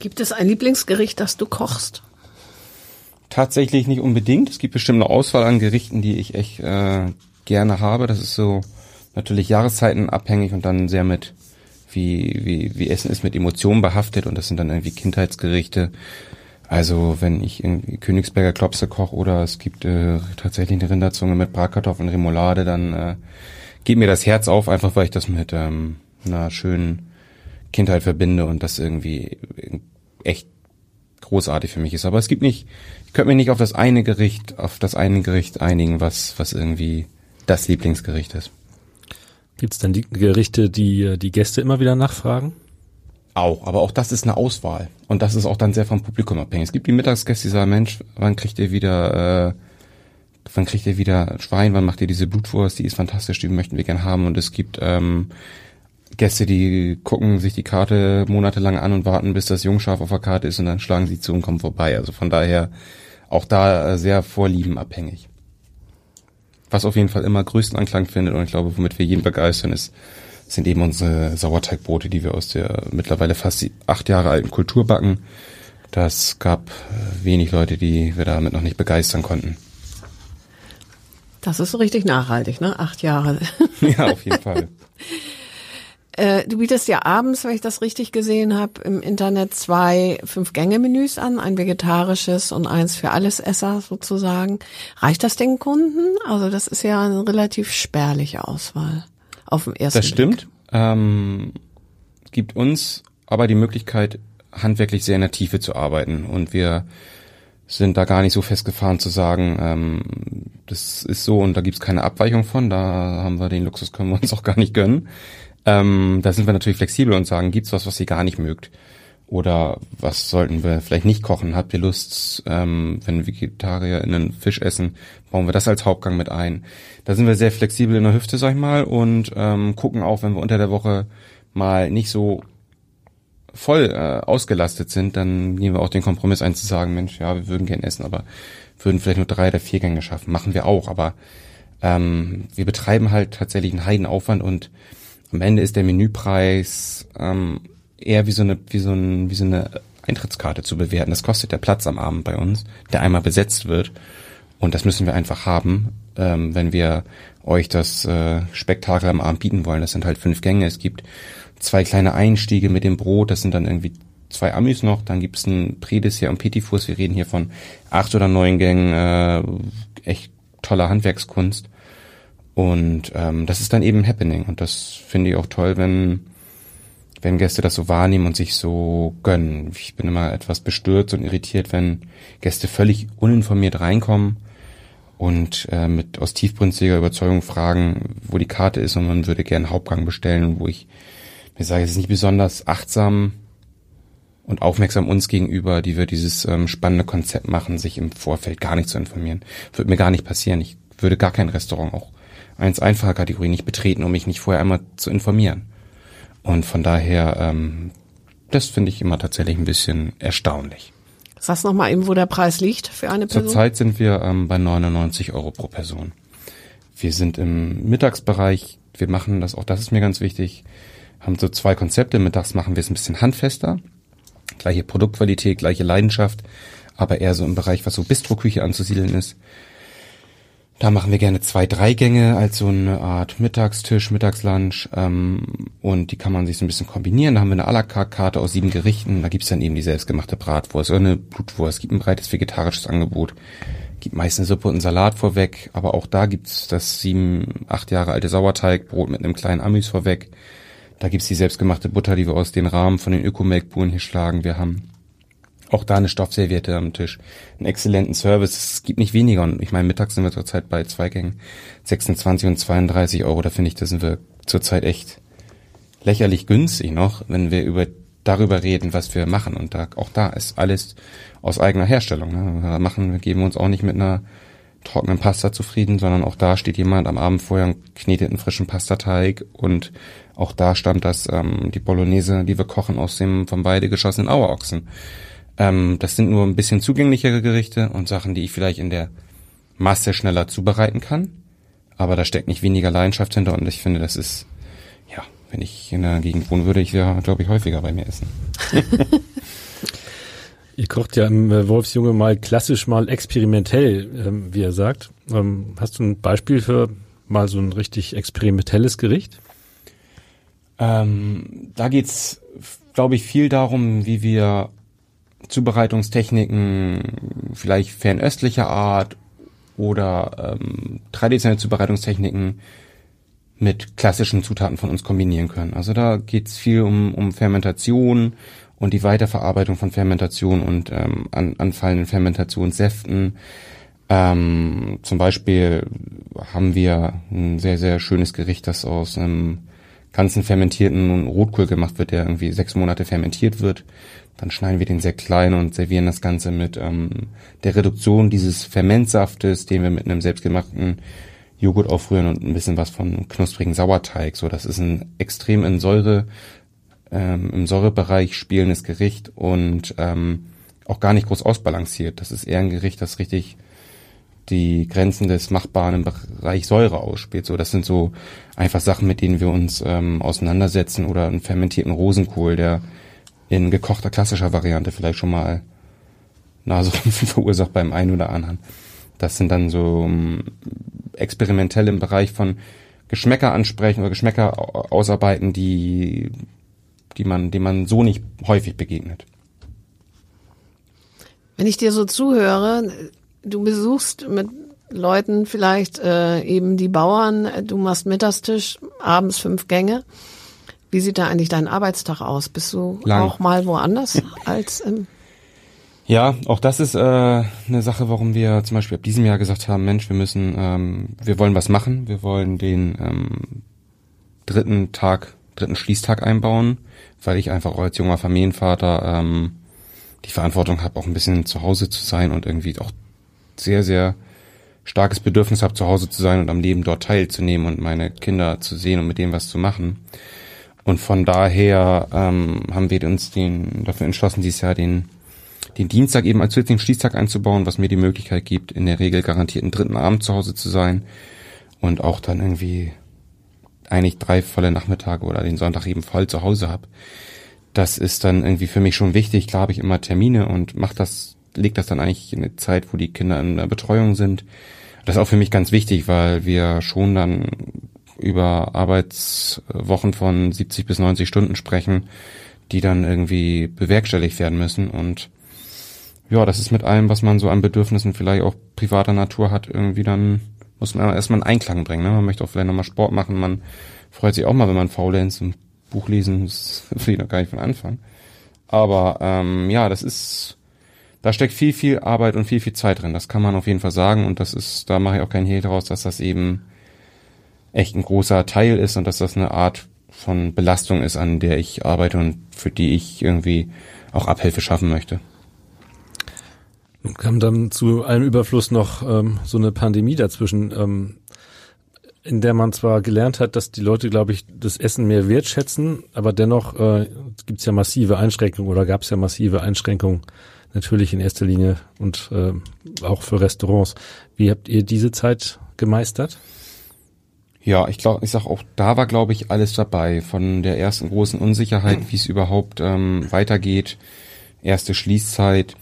Gibt es ein Lieblingsgericht, das du kochst? Tatsächlich nicht unbedingt. Es gibt bestimmt eine Auswahl an Gerichten, die ich echt äh, gerne habe. Das ist so natürlich Jahreszeiten abhängig und dann sehr mit, wie, wie, wie Essen ist, mit Emotionen behaftet und das sind dann irgendwie Kindheitsgerichte. Also wenn ich irgendwie Königsberger Klopse koche oder es gibt äh, tatsächlich eine Rinderzunge mit Bratkartoffeln, Remoulade, dann äh, geht mir das Herz auf, einfach weil ich das mit ähm, einer schönen Kindheit verbinde und das irgendwie echt großartig für mich ist. Aber es gibt nicht, ich könnte mich nicht auf das eine Gericht, auf das eine Gericht einigen, was, was irgendwie das Lieblingsgericht ist. Gibt es denn die Gerichte, die die Gäste immer wieder nachfragen? Auch, aber auch das ist eine Auswahl. Und das ist auch dann sehr vom Publikum abhängig. Es gibt die Mittagsgäste, die sagen, Mensch, wann kriegt ihr wieder, äh, wann kriegt ihr wieder Schwein, wann macht ihr diese Blutwurst, die ist fantastisch, die möchten wir gern haben. Und es gibt ähm, Gäste, die gucken sich die Karte monatelang an und warten, bis das Jungschaf auf der Karte ist und dann schlagen sie zu und kommen vorbei. Also von daher auch da äh, sehr vorliebenabhängig was auf jeden Fall immer größten Anklang findet und ich glaube, womit wir jeden begeistern, ist, sind eben unsere Sauerteigbrote, die wir aus der mittlerweile fast acht Jahre alten Kultur backen. Das gab äh, wenig Leute, die wir damit noch nicht begeistern konnten. Das ist so richtig nachhaltig, ne? Acht Jahre. [LAUGHS] Ja, auf jeden Fall. [LAUGHS] Äh, du bietest ja abends, wenn ich das richtig gesehen habe, im Internet zwei Fünf-Gänge-Menüs an, ein vegetarisches und eins für Allesesser sozusagen. Reicht das den Kunden? Also das ist ja eine relativ spärliche Auswahl auf dem ersten Das stimmt. Ähm, gibt uns aber die Möglichkeit, handwerklich sehr in der Tiefe zu arbeiten und wir sind da gar nicht so festgefahren zu sagen, ähm, das ist so und da gibt's keine Abweichung von, da haben wir den Luxus, können wir uns auch gar nicht gönnen. Ähm, da sind wir natürlich flexibel und sagen, gibt's was, was ihr gar nicht mögt? Oder was sollten wir vielleicht nicht kochen? Habt ihr Lust, ähm, wenn Vegetarier einen Fisch essen, bauen wir das als Hauptgang mit ein? Da sind wir sehr flexibel in der Hüfte, sag ich mal, und ähm, gucken auch, wenn wir unter der Woche mal nicht so voll äh, ausgelastet sind, dann nehmen wir auch den Kompromiss ein zu sagen, Mensch, ja, wir würden gern essen, aber würden vielleicht nur drei oder vier Gänge schaffen. Machen wir auch, aber ähm, wir betreiben halt tatsächlich einen Heidenaufwand und am Ende ist der Menüpreis ähm, eher wie so eine wie so, ein, wie so eine Eintrittskarte zu bewerten. Das kostet der Platz am Abend bei uns, der einmal besetzt wird. Und das müssen wir einfach haben, ähm, wenn wir euch das äh, Spektakel am Abend bieten wollen. Das sind halt fünf Gänge. Es gibt zwei kleine Einstiege mit dem Brot. Das sind dann irgendwie zwei Amis noch. Dann gibt's ein Prädessert und Petit Fours. Wir reden hier von acht oder neun Gängen. Äh, echt toller Handwerkskunst. Und ähm, das ist dann eben Happening. Und das finde ich auch toll, wenn, wenn Gäste das so wahrnehmen und sich so gönnen. Ich bin immer etwas bestürzt und irritiert, wenn Gäste völlig uninformiert reinkommen und äh, mit aus tiefbrünstiger Überzeugung fragen, wo die Karte ist und man würde gern Hauptgang bestellen, wo ich mir sage, es ist nicht besonders achtsam und aufmerksam uns gegenüber, die wir dieses ähm, spannende Konzept machen, sich im Vorfeld gar nicht zu informieren. Würde mir gar nicht passieren. Ich würde gar kein Restaurant auch eins einfache Kategorie nicht betreten, um mich nicht vorher einmal zu informieren. Und von daher, ähm, das finde ich immer tatsächlich ein bisschen erstaunlich. Sag's nochmal eben, wo der Preis liegt für eine Person. Zurzeit sind wir ähm, bei 99 Euro pro Person. Wir sind im Mittagsbereich, wir machen das, auch das ist mir ganz wichtig, haben so zwei Konzepte. Mittags machen wir es ein bisschen handfester. Gleiche Produktqualität, gleiche Leidenschaft, aber eher so im Bereich, was so Bistroküche anzusiedeln ist. Da machen wir gerne zwei, drei Gänge als so eine Art Mittagstisch, Mittagslunch ähm, und die kann man sich so ein bisschen kombinieren. Da haben wir eine à la carte Karte aus sieben Gerichten. Da gibt's dann eben die selbstgemachte Bratwurst oder eine Blutwurst. Es gibt ein breites vegetarisches Angebot. Gibt meist eine Suppe und einen Salat vorweg, aber auch da gibt's das sieben, acht Jahre alte Sauerteigbrot mit einem kleinen Amüs vorweg. Da gibt's die selbstgemachte Butter, die wir aus den Rahmen von den Ökomelkburen hier schlagen. Wir haben auch da eine Stoffserviette am Tisch, einen exzellenten Service. Es gibt nicht weniger. Und ich meine, mittags sind wir zurzeit bei zwei Gängen 26 und 32 Euro. Da finde ich, da sind wir zurzeit echt lächerlich günstig noch, wenn wir über darüber reden, was wir machen. Und da, auch da ist alles aus eigener Herstellung. Ne? Da machen, wir geben uns auch nicht mit einer trockenen Pasta zufrieden, sondern auch da steht jemand am Abend vorher und knetet einen frischen Pastateig und auch da stammt das ähm, die Bolognese, die wir kochen aus dem von beide geschossenen Auerochsen. Ähm, das sind nur ein bisschen zugänglichere Gerichte und Sachen, die ich vielleicht in der Masse schneller zubereiten kann. Aber da steckt nicht weniger Leidenschaft hinter und ich finde, das ist, ja, wenn ich in der Gegend wohnen würde, ich ja, glaube ich, häufiger bei mir essen. [LAUGHS] Ihr kocht ja im äh, Wolfsjunge mal klassisch, mal experimentell, ähm, wie er sagt. Ähm, hast du ein Beispiel für mal so ein richtig experimentelles Gericht? Ähm, da geht's, glaube ich, viel darum, wie wir Zubereitungstechniken vielleicht fernöstlicher Art oder ähm, traditionelle Zubereitungstechniken mit klassischen Zutaten von uns kombinieren können. Also da geht's viel um, um Fermentation und die Weiterverarbeitung von Fermentation und ähm, an, anfallenden Fermentationssäften. Ähm, zum Beispiel haben wir ein sehr, sehr schönes Gericht, das aus einem ganzen fermentierten Rotkohl gemacht wird, der irgendwie sechs Monate fermentiert wird. Dann schneiden wir den sehr klein und servieren das Ganze mit ähm, der Reduktion dieses Fermentsaftes, den wir mit einem selbstgemachten Joghurt aufrühren und ein bisschen was von knusprigen Sauerteig. So, das ist ein extrem in Säure, ähm, im Säurebereich spielendes Gericht und ähm, auch gar nicht groß ausbalanciert. Das ist eher ein Gericht, das richtig die Grenzen des Machbaren im Bereich Säure ausspielt. So, das sind so einfach Sachen, mit denen wir uns ähm, auseinandersetzen oder einen fermentierten Rosenkohl, der in gekochter klassischer Variante vielleicht schon mal Naserümpfen [LAUGHS] verursacht beim einen oder anderen. Das sind dann so ähm, experimentell im Bereich von Geschmäcker ansprechen oder Geschmäcker ausarbeiten, die, die man, dem man so nicht häufig begegnet. Wenn ich dir so zuhöre, du besuchst mit Leuten vielleicht äh, eben die Bauern, du machst Mittagstisch, abends fünf Gänge. Wie sieht da eigentlich dein Arbeitstag aus? Bist du Lang. auch mal woanders als im [LAUGHS] ja, auch das ist äh, eine Sache, warum wir zum Beispiel ab diesem Jahr gesagt haben, Mensch, wir müssen, ähm, wir wollen was machen, wir wollen den ähm, dritten Tag, dritten Schließtag einbauen, weil ich einfach auch als junger Familienvater ähm, die Verantwortung habe, auch ein bisschen zu Hause zu sein und irgendwie auch sehr, sehr starkes Bedürfnis habe, zu Hause zu sein und am Leben dort teilzunehmen und meine Kinder zu sehen und mit dem was zu machen. Und von daher ähm, haben wir uns den, dafür entschlossen, dieses Jahr den, den Dienstag eben als zusätzlichen Schließtag einzubauen, was mir die Möglichkeit gibt, in der Regel garantierten dritten Abend zu Hause zu sein und auch dann irgendwie eigentlich drei volle Nachmittage oder den Sonntag eben voll zu Hause habe. Das ist dann irgendwie für mich schon wichtig. Klar habe ich immer Termine und mach das, leg das dann eigentlich in eine Zeit, wo die Kinder in der Betreuung sind. Das ist auch für mich ganz wichtig, weil wir schon dann über Arbeitswochen von 70 bis 90 Stunden sprechen, die dann irgendwie bewerkstelligt werden müssen. Und ja, das ist mit allem, was man so an Bedürfnissen vielleicht auch privater Natur hat, irgendwie dann muss man erstmal einen Einklang bringen. Ne? Man möchte auch vielleicht nochmal Sport machen, man freut sich auch mal, wenn man faulenzt und Buch lesen, das [LAUGHS] will ich noch gar nicht von Anfang. Aber ähm, ja, das ist, da steckt viel, viel Arbeit und viel, viel Zeit drin. Das kann man auf jeden Fall sagen und das ist, da mache ich auch keinen Hehl daraus, dass das eben echt ein großer Teil ist und dass das eine Art von Belastung ist, an der ich arbeite und für die ich irgendwie auch Abhilfe schaffen möchte. Nun kam dann zu allem Überfluss noch ähm, so eine Pandemie dazwischen, ähm, in der man zwar gelernt hat, dass die Leute, glaube ich, das Essen mehr wertschätzen, aber dennoch äh, gibt es ja massive Einschränkungen oder gab es ja massive Einschränkungen natürlich in erster Linie und äh, auch für Restaurants. Wie habt ihr diese Zeit gemeistert? Ja, ich glaube, ich sag auch, da war, glaube ich, alles dabei. Von der ersten großen Unsicherheit, wie es überhaupt ähm, weitergeht, erste Schließzeit,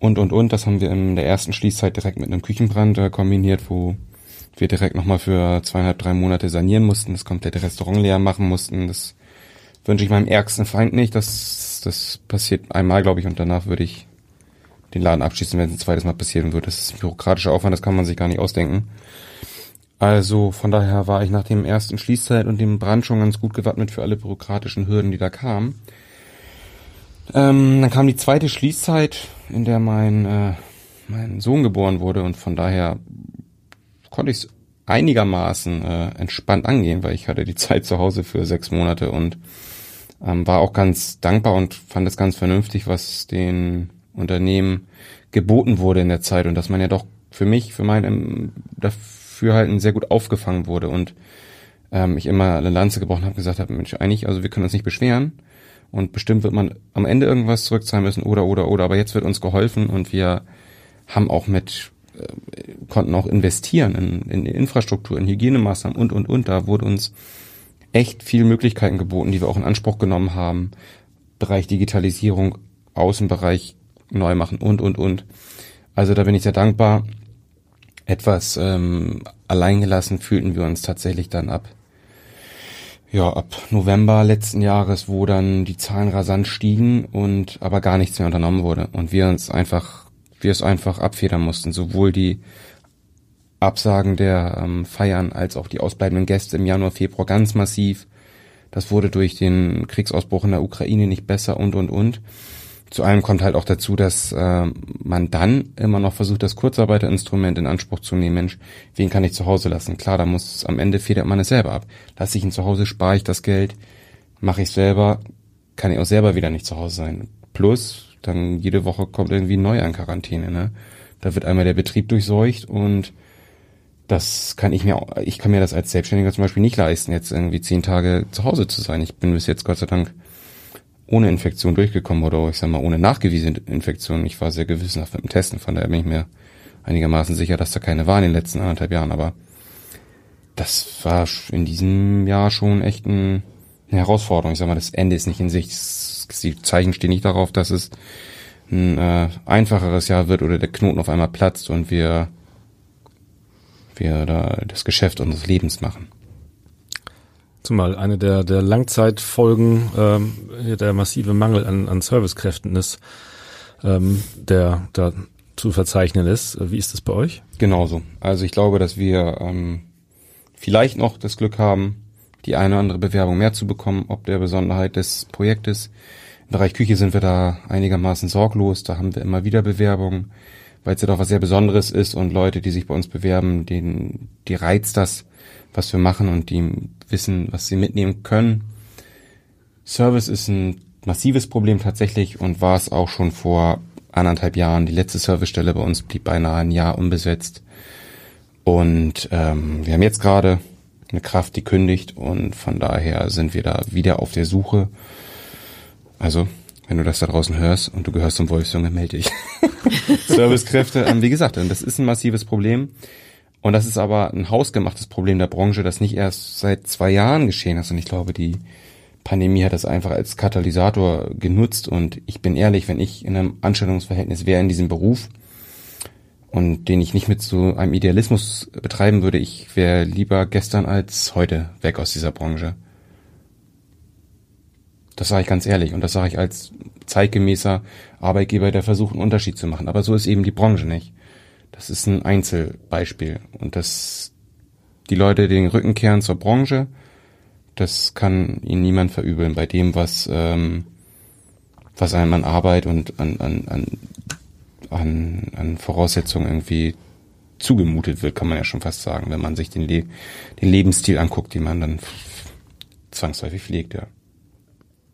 und, und, und. Das haben wir in der ersten Schließzeit direkt mit einem Küchenbrand äh, kombiniert, wo wir direkt nochmal für zweieinhalb, drei Monate sanieren mussten, das komplette Restaurant leer machen mussten. Das wünsche ich meinem ärgsten Feind nicht. Das, das passiert einmal, glaube ich, und danach würde ich den Laden abschließen, wenn es ein zweites Mal passieren würde. Das ist ein bürokratischer Aufwand, das kann man sich gar nicht ausdenken. Also von daher war ich nach dem ersten Schließzeit und dem Brand schon ganz gut gewappnet für alle bürokratischen Hürden, die da kamen. Ähm, dann kam die zweite Schließzeit, in der mein, äh, mein Sohn geboren wurde und von daher konnte ich es einigermaßen äh, entspannt angehen, weil ich hatte die [LAUGHS] Zeit zu Hause für sechs Monate und ähm, war auch ganz dankbar und fand es ganz vernünftig, was den Unternehmen geboten wurde in der Zeit und dass man ja doch für mich, für mein ähm, Dafürhalten sehr gut aufgefangen wurde und ähm, ich immer eine Lanze gebrochen habe, gesagt habe, Mensch, eigentlich, also wir können uns nicht beschweren und bestimmt wird man am Ende irgendwas zurückzahlen müssen oder oder oder, aber jetzt wird uns geholfen und wir haben auch mit äh, konnten auch investieren in, in Infrastruktur, in Hygienemaßnahmen und und und. Da wurde uns echt viel Möglichkeiten geboten, die wir auch in Anspruch genommen haben. Bereich Digitalisierung, Außenbereich neu machen und und und. Also da bin ich sehr dankbar. Etwas ähm, alleingelassen fühlten wir uns tatsächlich dann ab ja, ab November letzten Jahres, wo dann die Zahlen rasant stiegen und aber gar nichts mehr unternommen wurde und wir uns einfach, wir es einfach abfedern mussten, sowohl die Absagen der ähm, Feiern als auch die ausbleibenden Gäste im Januar, Februar ganz massiv. Das wurde durch den Kriegsausbruch in der Ukraine nicht besser und und und. Zu allem kommt halt auch dazu, dass äh, man dann immer noch versucht, das Kurzarbeiterinstrument in Anspruch zu nehmen. Mensch, wen kann ich zu Hause lassen? Klar, da muss am Ende federt man es selber ab. Lass ich ihn zu Hause, spare ich das Geld, mache ich selber, kann ich auch selber wieder nicht zu Hause sein. Plus, dann jede Woche kommt irgendwie neu an Quarantäne. Ne? Da wird einmal der Betrieb durchseucht und das kann ich mir, ich kann mir das als Selbstständiger zum Beispiel nicht leisten, jetzt irgendwie zehn Tage zu Hause zu sein. Ich bin bis jetzt Gott sei Dank ohne Infektion durchgekommen oder ich sag mal ohne nachgewiesene Infektion. Ich war sehr gewissenhaft mit dem Testen, von daher bin ich mir einigermaßen sicher, dass da keine war in den letzten anderthalb Jahren, aber das war in diesem Jahr schon echt ein, eine Herausforderung. Ich sag mal, das Ende ist nicht in Sicht. Die Zeichen stehen nicht darauf, dass es ein äh, einfacheres Jahr wird oder der Knoten auf einmal platzt und wir wir da das Geschäft unseres Lebens machen. Zumal eine der, der Langzeitfolgen ähm, der massive Mangel an, an Servicekräften ist, ähm, der da zu verzeichnen ist. Wie ist das bei euch? Genauso. Also ich glaube, dass wir ähm, vielleicht noch das Glück haben, die eine oder andere Bewerbung mehr zu bekommen, ob der Besonderheit des Projektes. Im Bereich Küche sind wir da einigermaßen sorglos. Da haben wir immer wieder Bewerbungen, weil es ja doch was sehr Besonderes ist und Leute, die sich bei uns bewerben, denen, die reizt das, was wir machen und die wissen, was sie mitnehmen können. Service ist ein massives Problem tatsächlich und war es auch schon vor anderthalb Jahren. Die letzte Servicestelle bei uns blieb beinahe ein Jahr unbesetzt. Und ähm, wir haben jetzt gerade eine Kraft, die kündigt und von daher sind wir da wieder auf der Suche. Also, wenn du das da draußen hörst und du gehörst zum Wolfsjunge, melde dich. [LAUGHS] Servicekräfte, ähm, wie gesagt, das ist ein massives Problem. Und das ist aber ein hausgemachtes Problem der Branche, das nicht erst seit zwei Jahren geschehen ist. Und ich glaube, die Pandemie hat das einfach als Katalysator genutzt. Und ich bin ehrlich, wenn ich in einem Anstellungsverhältnis wäre in diesem Beruf und den ich nicht mit so einem Idealismus betreiben würde, ich wäre lieber gestern als heute weg aus dieser Branche. Das sage ich ganz ehrlich und das sage ich als zeitgemäßer Arbeitgeber, der versucht, einen Unterschied zu machen. Aber so ist eben die Branche nicht. Das ist ein Einzelbeispiel. Und das, die Leute den Rücken kehren zur Branche, das kann ihnen niemand verübeln bei dem, was, ähm, was einem an Arbeit und an, an, an, an, an Voraussetzungen irgendwie zugemutet wird, kann man ja schon fast sagen, wenn man sich den, Le den Lebensstil anguckt, den man dann zwangsläufig pflegt, ja.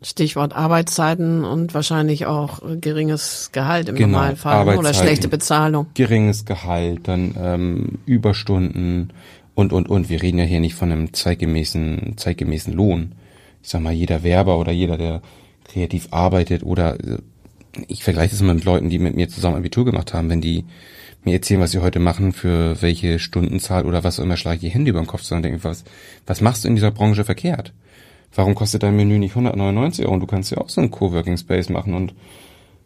Stichwort Arbeitszeiten und wahrscheinlich auch geringes Gehalt im genau, Normalfall oder schlechte Bezahlung. Geringes Gehalt, dann ähm, Überstunden und und und. Wir reden ja hier nicht von einem zeitgemäßen zeitgemäßen Lohn. Ich sag mal, jeder Werber oder jeder, der kreativ arbeitet oder äh, ich vergleiche das mal mit Leuten, die mit mir zusammen Abitur gemacht haben, wenn die mir erzählen, was sie heute machen, für welche Stundenzahl oder was auch immer, schlage ich die Hände über den Kopf, sondern denke, was, was machst du in dieser Branche verkehrt? Warum kostet dein Menü nicht 199 Euro? Und du kannst ja auch so einen Coworking Space machen und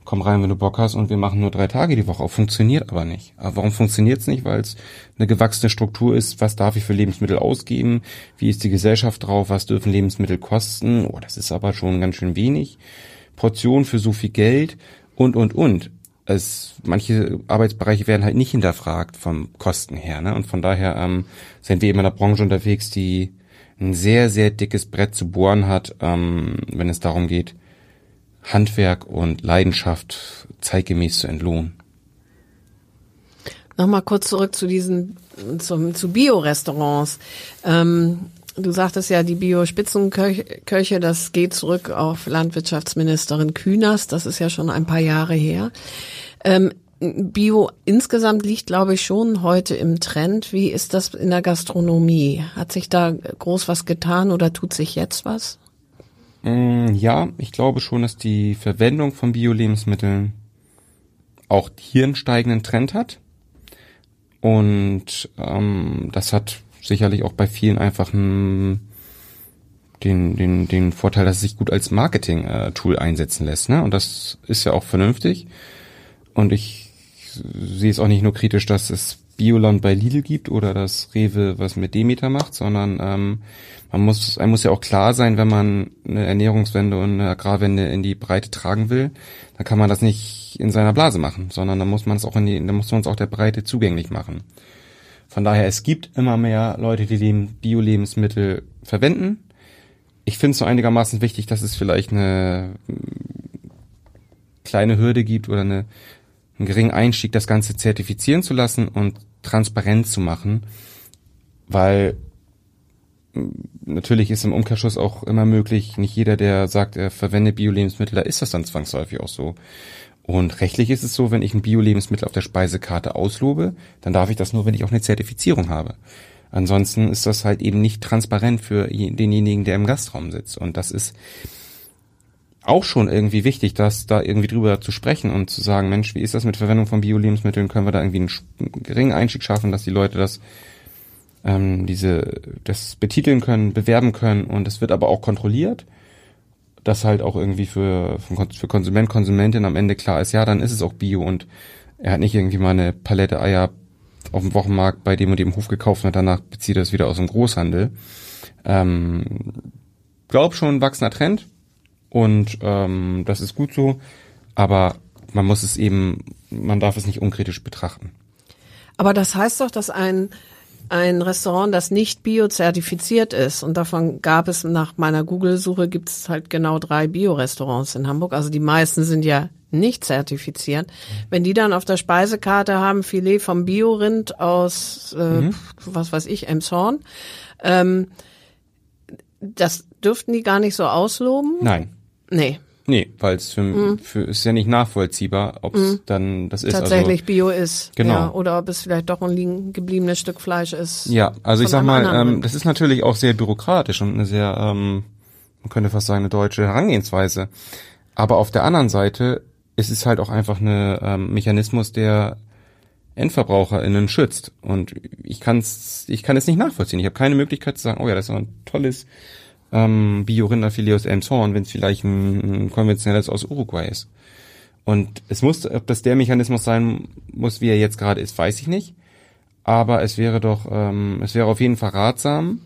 komm rein, wenn du Bock hast und wir machen nur drei Tage die Woche. Funktioniert aber nicht. Aber warum funktioniert es nicht? Weil es eine gewachsene Struktur ist. Was darf ich für Lebensmittel ausgeben? Wie ist die Gesellschaft drauf? Was dürfen Lebensmittel kosten? Oh, das ist aber schon ganz schön wenig. Portion für so viel Geld und, und, und. Es, manche Arbeitsbereiche werden halt nicht hinterfragt vom Kosten her. Ne? Und von daher ähm, sind wir eben in einer Branche unterwegs, die ein sehr, sehr dickes Brett zu bohren hat, ähm, wenn es darum geht, Handwerk und Leidenschaft zeitgemäß zu entlohnen. Nochmal kurz zurück zu diesen, zum, zu Bio-Restaurants. Ähm, du sagtest ja, die Bio-Spitzenköche, das geht zurück auf Landwirtschaftsministerin Kühners, das ist ja schon ein paar Jahre her. Ähm, Bio insgesamt liegt, glaube ich, schon heute im Trend. Wie ist das in der Gastronomie? Hat sich da groß was getan oder tut sich jetzt was? Mm, ja, ich glaube schon, dass die Verwendung von Bio-Lebensmitteln auch hier einen steigenden Trend hat. Und ähm, das hat sicherlich auch bei vielen einfach einen, den, den, den Vorteil, dass es sich gut als Marketing-Tool einsetzen lässt. Ne? Und das ist ja auch vernünftig. Und ich sehe es auch nicht nur kritisch, dass es Bioland bei Lidl gibt oder dass Rewe was mit Demeter macht, sondern ähm, man muss, einem muss ja auch klar sein, wenn man eine Ernährungswende und eine Agrarwende in die Breite tragen will, dann kann man das nicht in seiner Blase machen, sondern dann muss man es auch in die, dann muss man es auch der Breite zugänglich machen. Von daher, es gibt immer mehr Leute, die Bio-Lebensmittel verwenden. Ich finde es so einigermaßen wichtig, dass es vielleicht eine kleine Hürde gibt oder eine geringen Einstieg, das Ganze zertifizieren zu lassen und transparent zu machen, weil mm, natürlich ist im Umkehrschluss auch immer möglich, nicht jeder, der sagt, er verwendet Bio-Lebensmittel, da ist das dann zwangsläufig auch so. Und rechtlich ist es so, wenn ich ein Bio-Lebensmittel auf der Speisekarte auslobe, dann darf ich das nur, wenn ich auch eine Zertifizierung habe. Ansonsten ist das halt eben nicht transparent für denjenigen, der im Gastraum sitzt. Und das ist auch schon irgendwie wichtig, dass da irgendwie drüber zu sprechen und zu sagen, Mensch, wie ist das mit Verwendung von Bio-Lebensmitteln? Können wir da irgendwie einen geringen Einstieg schaffen, dass die Leute das ähm, diese das betiteln können, bewerben können und es wird aber auch kontrolliert, dass halt auch irgendwie für für Konsument Konsumentin am Ende klar ist, ja, dann ist es auch Bio und er hat nicht irgendwie mal eine Palette Eier auf dem Wochenmarkt bei dem und dem Hof gekauft und danach bezieht er es wieder aus dem Großhandel. Ähm, glaub schon wachsender Trend und ähm, das ist gut so, aber man muss es eben, man darf es nicht unkritisch betrachten. Aber das heißt doch, dass ein ein Restaurant, das nicht biozertifiziert ist, und davon gab es nach meiner Google-Suche gibt es halt genau drei Bio-Restaurants in Hamburg. Also die meisten sind ja nicht zertifiziert. Wenn die dann auf der Speisekarte haben Filet vom Biorind aus, äh, mhm. was weiß ich, Emshorn, ähm, das dürften die gar nicht so ausloben? Nein. Nee. Nee, weil es für, mm. für ist ja nicht nachvollziehbar, ob es mm. dann das ist. Also Tatsächlich also, Bio ist. Genau. Ja, oder ob es vielleicht doch ein liegen gebliebenes Stück Fleisch ist. Ja, also ich sag mal, ähm, das ist natürlich auch sehr bürokratisch und eine sehr, ähm, man könnte fast sagen, eine deutsche Herangehensweise. Aber auf der anderen Seite ist es halt auch einfach ein ähm, Mechanismus, der EndverbraucherInnen schützt. Und ich kann's, ich kann es nicht nachvollziehen. Ich habe keine Möglichkeit zu sagen, oh ja, das ist ein tolles ähm, Bio-Rinderfilet aus Elmshorn, wenn es vielleicht ein, ein konventionelles aus Uruguay ist. Und es muss, ob das der Mechanismus sein muss, wie er jetzt gerade ist, weiß ich nicht. Aber es wäre doch, ähm, es wäre auf jeden Fall ratsam,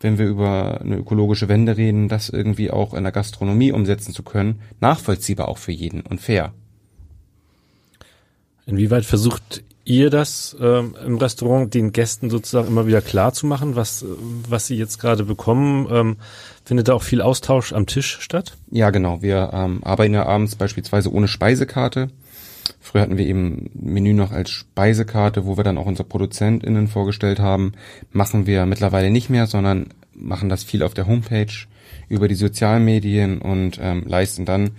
wenn wir über eine ökologische Wende reden, das irgendwie auch in der Gastronomie umsetzen zu können, nachvollziehbar auch für jeden und fair. Inwieweit versucht ihr das ähm, im Restaurant den Gästen sozusagen immer wieder klar zu machen, was, was sie jetzt gerade bekommen? Ähm, findet da auch viel Austausch am Tisch statt? Ja, genau. Wir ähm, arbeiten ja abends beispielsweise ohne Speisekarte. Früher hatten wir eben Menü noch als Speisekarte, wo wir dann auch unsere ProduzentInnen vorgestellt haben. Machen wir mittlerweile nicht mehr, sondern machen das viel auf der Homepage über die Sozialmedien und ähm, leisten dann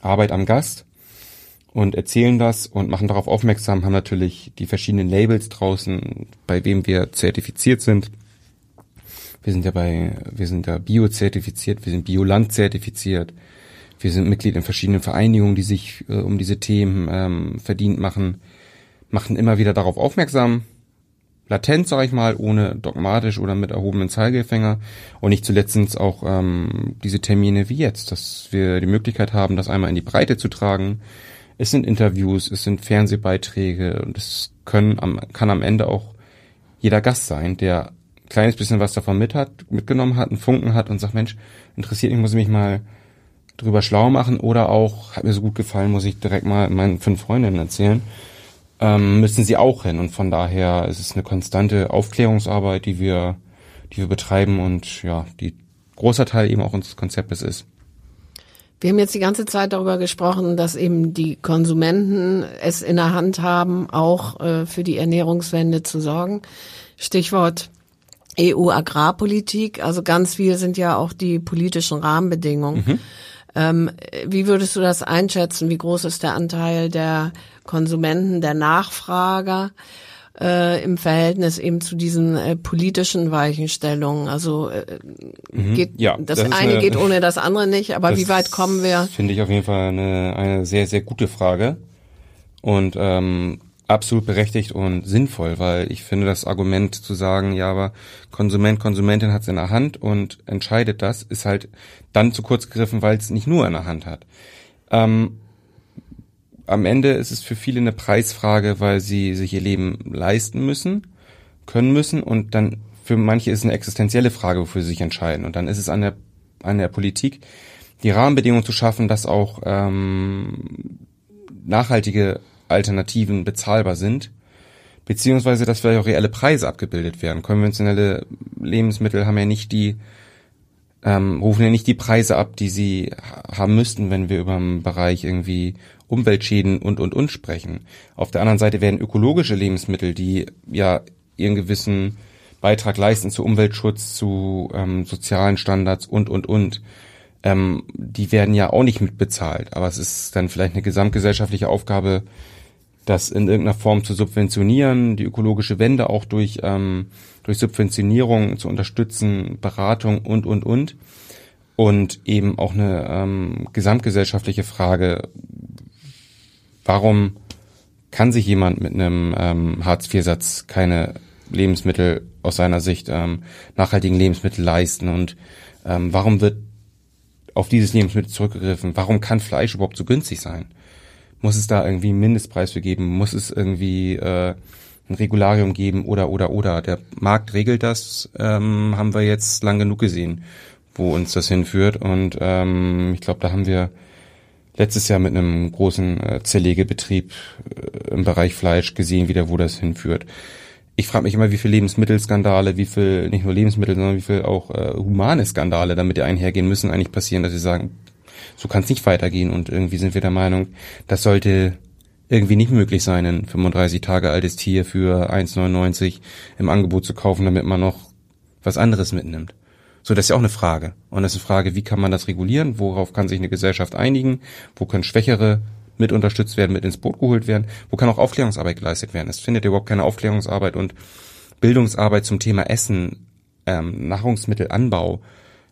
Arbeit am Gast und erzählen das und machen darauf aufmerksam, haben natürlich die verschiedenen Labels draußen, bei wem wir zertifiziert sind. Wir sind ja bei, wir sind da Bio-zertifiziert, wir sind Bioland zertifiziert, wir sind Mitglied in verschiedenen Vereinigungen, die sich äh, um diese Themen ähm, verdient machen, machen immer wieder darauf aufmerksam, latent, sage ich mal, ohne dogmatisch oder mit erhobenen Zeigefinger und nicht zuletzt auch ähm, diese Termine wie jetzt, dass wir die Möglichkeit haben, das einmal in die Breite zu tragen. Es sind Interviews, es sind Fernsehbeiträge und es können am, kann am Ende auch jeder Gast sein, der ein kleines bisschen was davon mit hat, mitgenommen hat, einen Funken hat und sagt, Mensch, interessiert mich, muss ich mich mal drüber schlau machen oder auch, hat mir so gut gefallen, muss ich direkt mal meinen fünf Freundinnen erzählen ähm, müssen sie auch hin. Und von daher ist es eine konstante Aufklärungsarbeit, die wir, die wir betreiben und ja, die großer Teil eben auch unseres Konzeptes ist. Wir haben jetzt die ganze Zeit darüber gesprochen, dass eben die Konsumenten es in der Hand haben, auch äh, für die Ernährungswende zu sorgen. Stichwort EU-Agrarpolitik. Also ganz viel sind ja auch die politischen Rahmenbedingungen. Mhm. Ähm, wie würdest du das einschätzen? Wie groß ist der Anteil der Konsumenten, der Nachfrager äh, im Verhältnis eben zu diesen äh, politischen Weichenstellungen? Also äh, mhm. geht ja, das, das eine eine, geht ohne das andere nicht, aber wie weit kommen wir? Finde ich auf jeden Fall eine, eine sehr, sehr gute Frage. Und ähm, absolut berechtigt und sinnvoll, weil ich finde das Argument zu sagen, ja, aber Konsument, Konsumentin hat es in der Hand und entscheidet das, ist halt dann zu kurz gegriffen, weil es nicht nur in der Hand hat. Ähm, am Ende ist es für viele eine Preisfrage, weil sie sich ihr Leben leisten müssen, können müssen und dann für manche ist es eine existenzielle Frage, wofür sie sich entscheiden. Und dann ist es an der, an der Politik, die Rahmenbedingungen zu schaffen, dass auch ähm, nachhaltige Alternativen bezahlbar sind, beziehungsweise dass vielleicht auch reelle Preise abgebildet werden. Konventionelle Lebensmittel haben ja nicht die, ähm, rufen ja nicht die Preise ab, die sie haben müssten, wenn wir über den Bereich irgendwie Umweltschäden und und und sprechen. Auf der anderen Seite werden ökologische Lebensmittel, die ja ihren gewissen Beitrag leisten zu Umweltschutz, zu ähm, sozialen Standards und und und, ähm, die werden ja auch nicht mitbezahlt. Aber es ist dann vielleicht eine gesamtgesellschaftliche Aufgabe, das in irgendeiner Form zu subventionieren, die ökologische Wende auch durch, ähm, durch Subventionierung zu unterstützen, Beratung und, und, und. Und eben auch eine ähm, gesamtgesellschaftliche Frage, warum kann sich jemand mit einem ähm, Hartz-IV-Satz keine Lebensmittel aus seiner Sicht ähm, nachhaltigen Lebensmittel leisten und ähm, warum wird auf dieses Lebensmittel zurückgegriffen? Warum kann Fleisch überhaupt so günstig sein? Muss es da irgendwie einen Mindestpreis für geben? Muss es irgendwie äh, ein Regularium geben oder oder oder? Der Markt regelt das, ähm, haben wir jetzt lang genug gesehen, wo uns das hinführt. Und ähm, ich glaube, da haben wir letztes Jahr mit einem großen äh, Zerlegebetrieb äh, im Bereich Fleisch gesehen, wieder wo das hinführt. Ich frage mich immer, wie viele Lebensmittelskandale, wie viel, nicht nur Lebensmittel, sondern wie viel auch äh, humane Skandale damit einhergehen müssen, eigentlich passieren, dass sie sagen, so kann es nicht weitergehen. Und irgendwie sind wir der Meinung, das sollte irgendwie nicht möglich sein, ein 35 Tage altes Tier für 1,99 im Angebot zu kaufen, damit man noch was anderes mitnimmt. So, das ist ja auch eine Frage. Und das ist eine Frage, wie kann man das regulieren? Worauf kann sich eine Gesellschaft einigen? Wo können Schwächere mit unterstützt werden, mit ins Boot geholt werden? Wo kann auch Aufklärungsarbeit geleistet werden? Es findet überhaupt keine Aufklärungsarbeit und Bildungsarbeit zum Thema Essen, ähm, Nahrungsmittelanbau,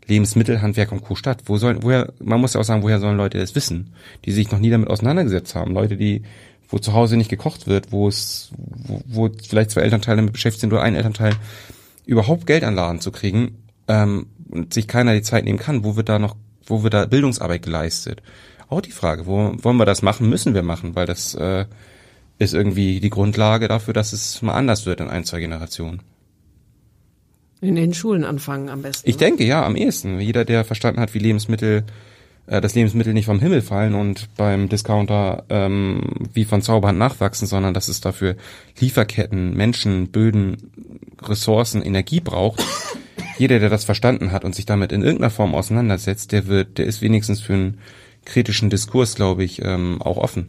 Lebensmittelhandwerk und Co. statt? Wo soll, woher, man muss ja auch sagen, woher sollen Leute das wissen, die sich noch nie damit auseinandergesetzt haben? Leute, die, wo zu Hause nicht gekocht wird, wo es, wo, wo vielleicht zwei Elternteile damit beschäftigt sind oder ein Elternteil überhaupt Geld an Laden zu kriegen, ähm, und sich keiner die Zeit nehmen kann, wo wird da noch, wo wird da Bildungsarbeit geleistet? Auch die Frage, wo wollen wir das machen, müssen wir machen, weil das äh, ist irgendwie die Grundlage dafür, dass es mal anders wird in ein, zwei Generationen. In den Schulen anfangen am besten. Ich ne? denke, ja, am ehesten. Jeder, der verstanden hat, wie Lebensmittel, äh, dass Lebensmittel nicht vom Himmel fallen und beim Discounter ähm, wie von Zauberhand nachwachsen, sondern dass es dafür Lieferketten, Menschen, Böden, Ressourcen, Energie braucht. Jeder, der das verstanden hat und sich damit in irgendeiner Form auseinandersetzt, der wird, der ist wenigstens für einen kritischen Diskurs, glaube ich, ähm, auch offen.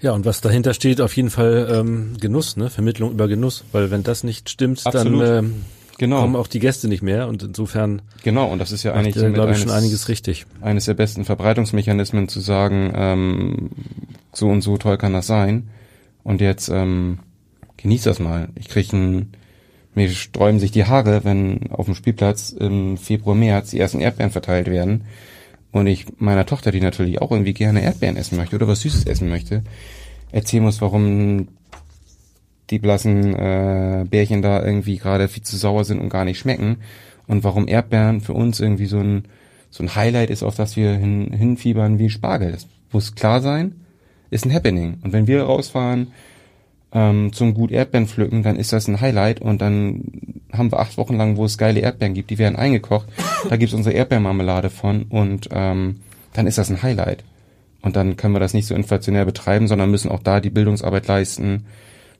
Ja, und was dahinter steht, auf jeden Fall ähm, Genuss, ne? Vermittlung über Genuss, weil wenn das nicht stimmt, Absolut. dann ähm, genau. kommen auch die Gäste nicht mehr und insofern genau und das ist ja eigentlich äh, glaube ich schon einiges richtig. Eines der besten Verbreitungsmechanismen zu sagen, ähm, so und so toll kann das sein und jetzt ähm, genieß das mal. Ich krieg ein mir sträuben sich die Haare, wenn auf dem Spielplatz im Februar, März die ersten Erdbeeren verteilt werden und ich meiner Tochter, die natürlich auch irgendwie gerne Erdbeeren essen möchte oder was Süßes essen möchte, erzählen muss, warum die blassen äh, Bärchen da irgendwie gerade viel zu sauer sind und gar nicht schmecken. Und warum Erdbeeren für uns irgendwie so ein, so ein Highlight ist, auf das wir hin, hinfiebern wie Spargel. Das muss klar sein, ist ein Happening. Und wenn wir rausfahren ähm, zum gut Erdbeeren pflücken, dann ist das ein Highlight und dann haben wir acht Wochen lang, wo es geile Erdbeeren gibt, die werden eingekocht. Da gibt's unsere Erdbeermarmelade von und ähm, dann ist das ein Highlight. Und dann können wir das nicht so inflationär betreiben, sondern müssen auch da die Bildungsarbeit leisten,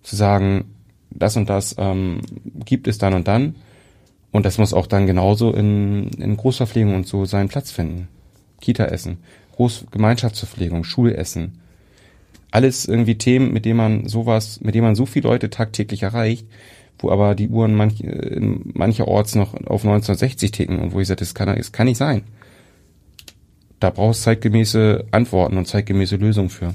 zu sagen, das und das ähm, gibt es dann und dann. Und das muss auch dann genauso in, in Großverpflegung und so seinen Platz finden. Kita-Essen, Großgemeinschaftsverpflegung, Schulessen. Alles irgendwie Themen, mit denen man sowas, mit denen man so viele Leute tagtäglich erreicht, wo aber die Uhren manch, mancherorts noch auf 1960 ticken und wo ich sage, das kann, das kann nicht sein. Da brauchst zeitgemäße Antworten und zeitgemäße Lösungen für.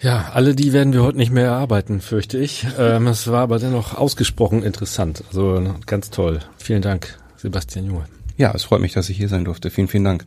Ja, alle die werden wir heute nicht mehr erarbeiten, fürchte ich. Ähm, es war aber dennoch ausgesprochen interessant. Also ganz toll. Vielen Dank, Sebastian Junge. Ja, es freut mich, dass ich hier sein durfte. Vielen, vielen Dank.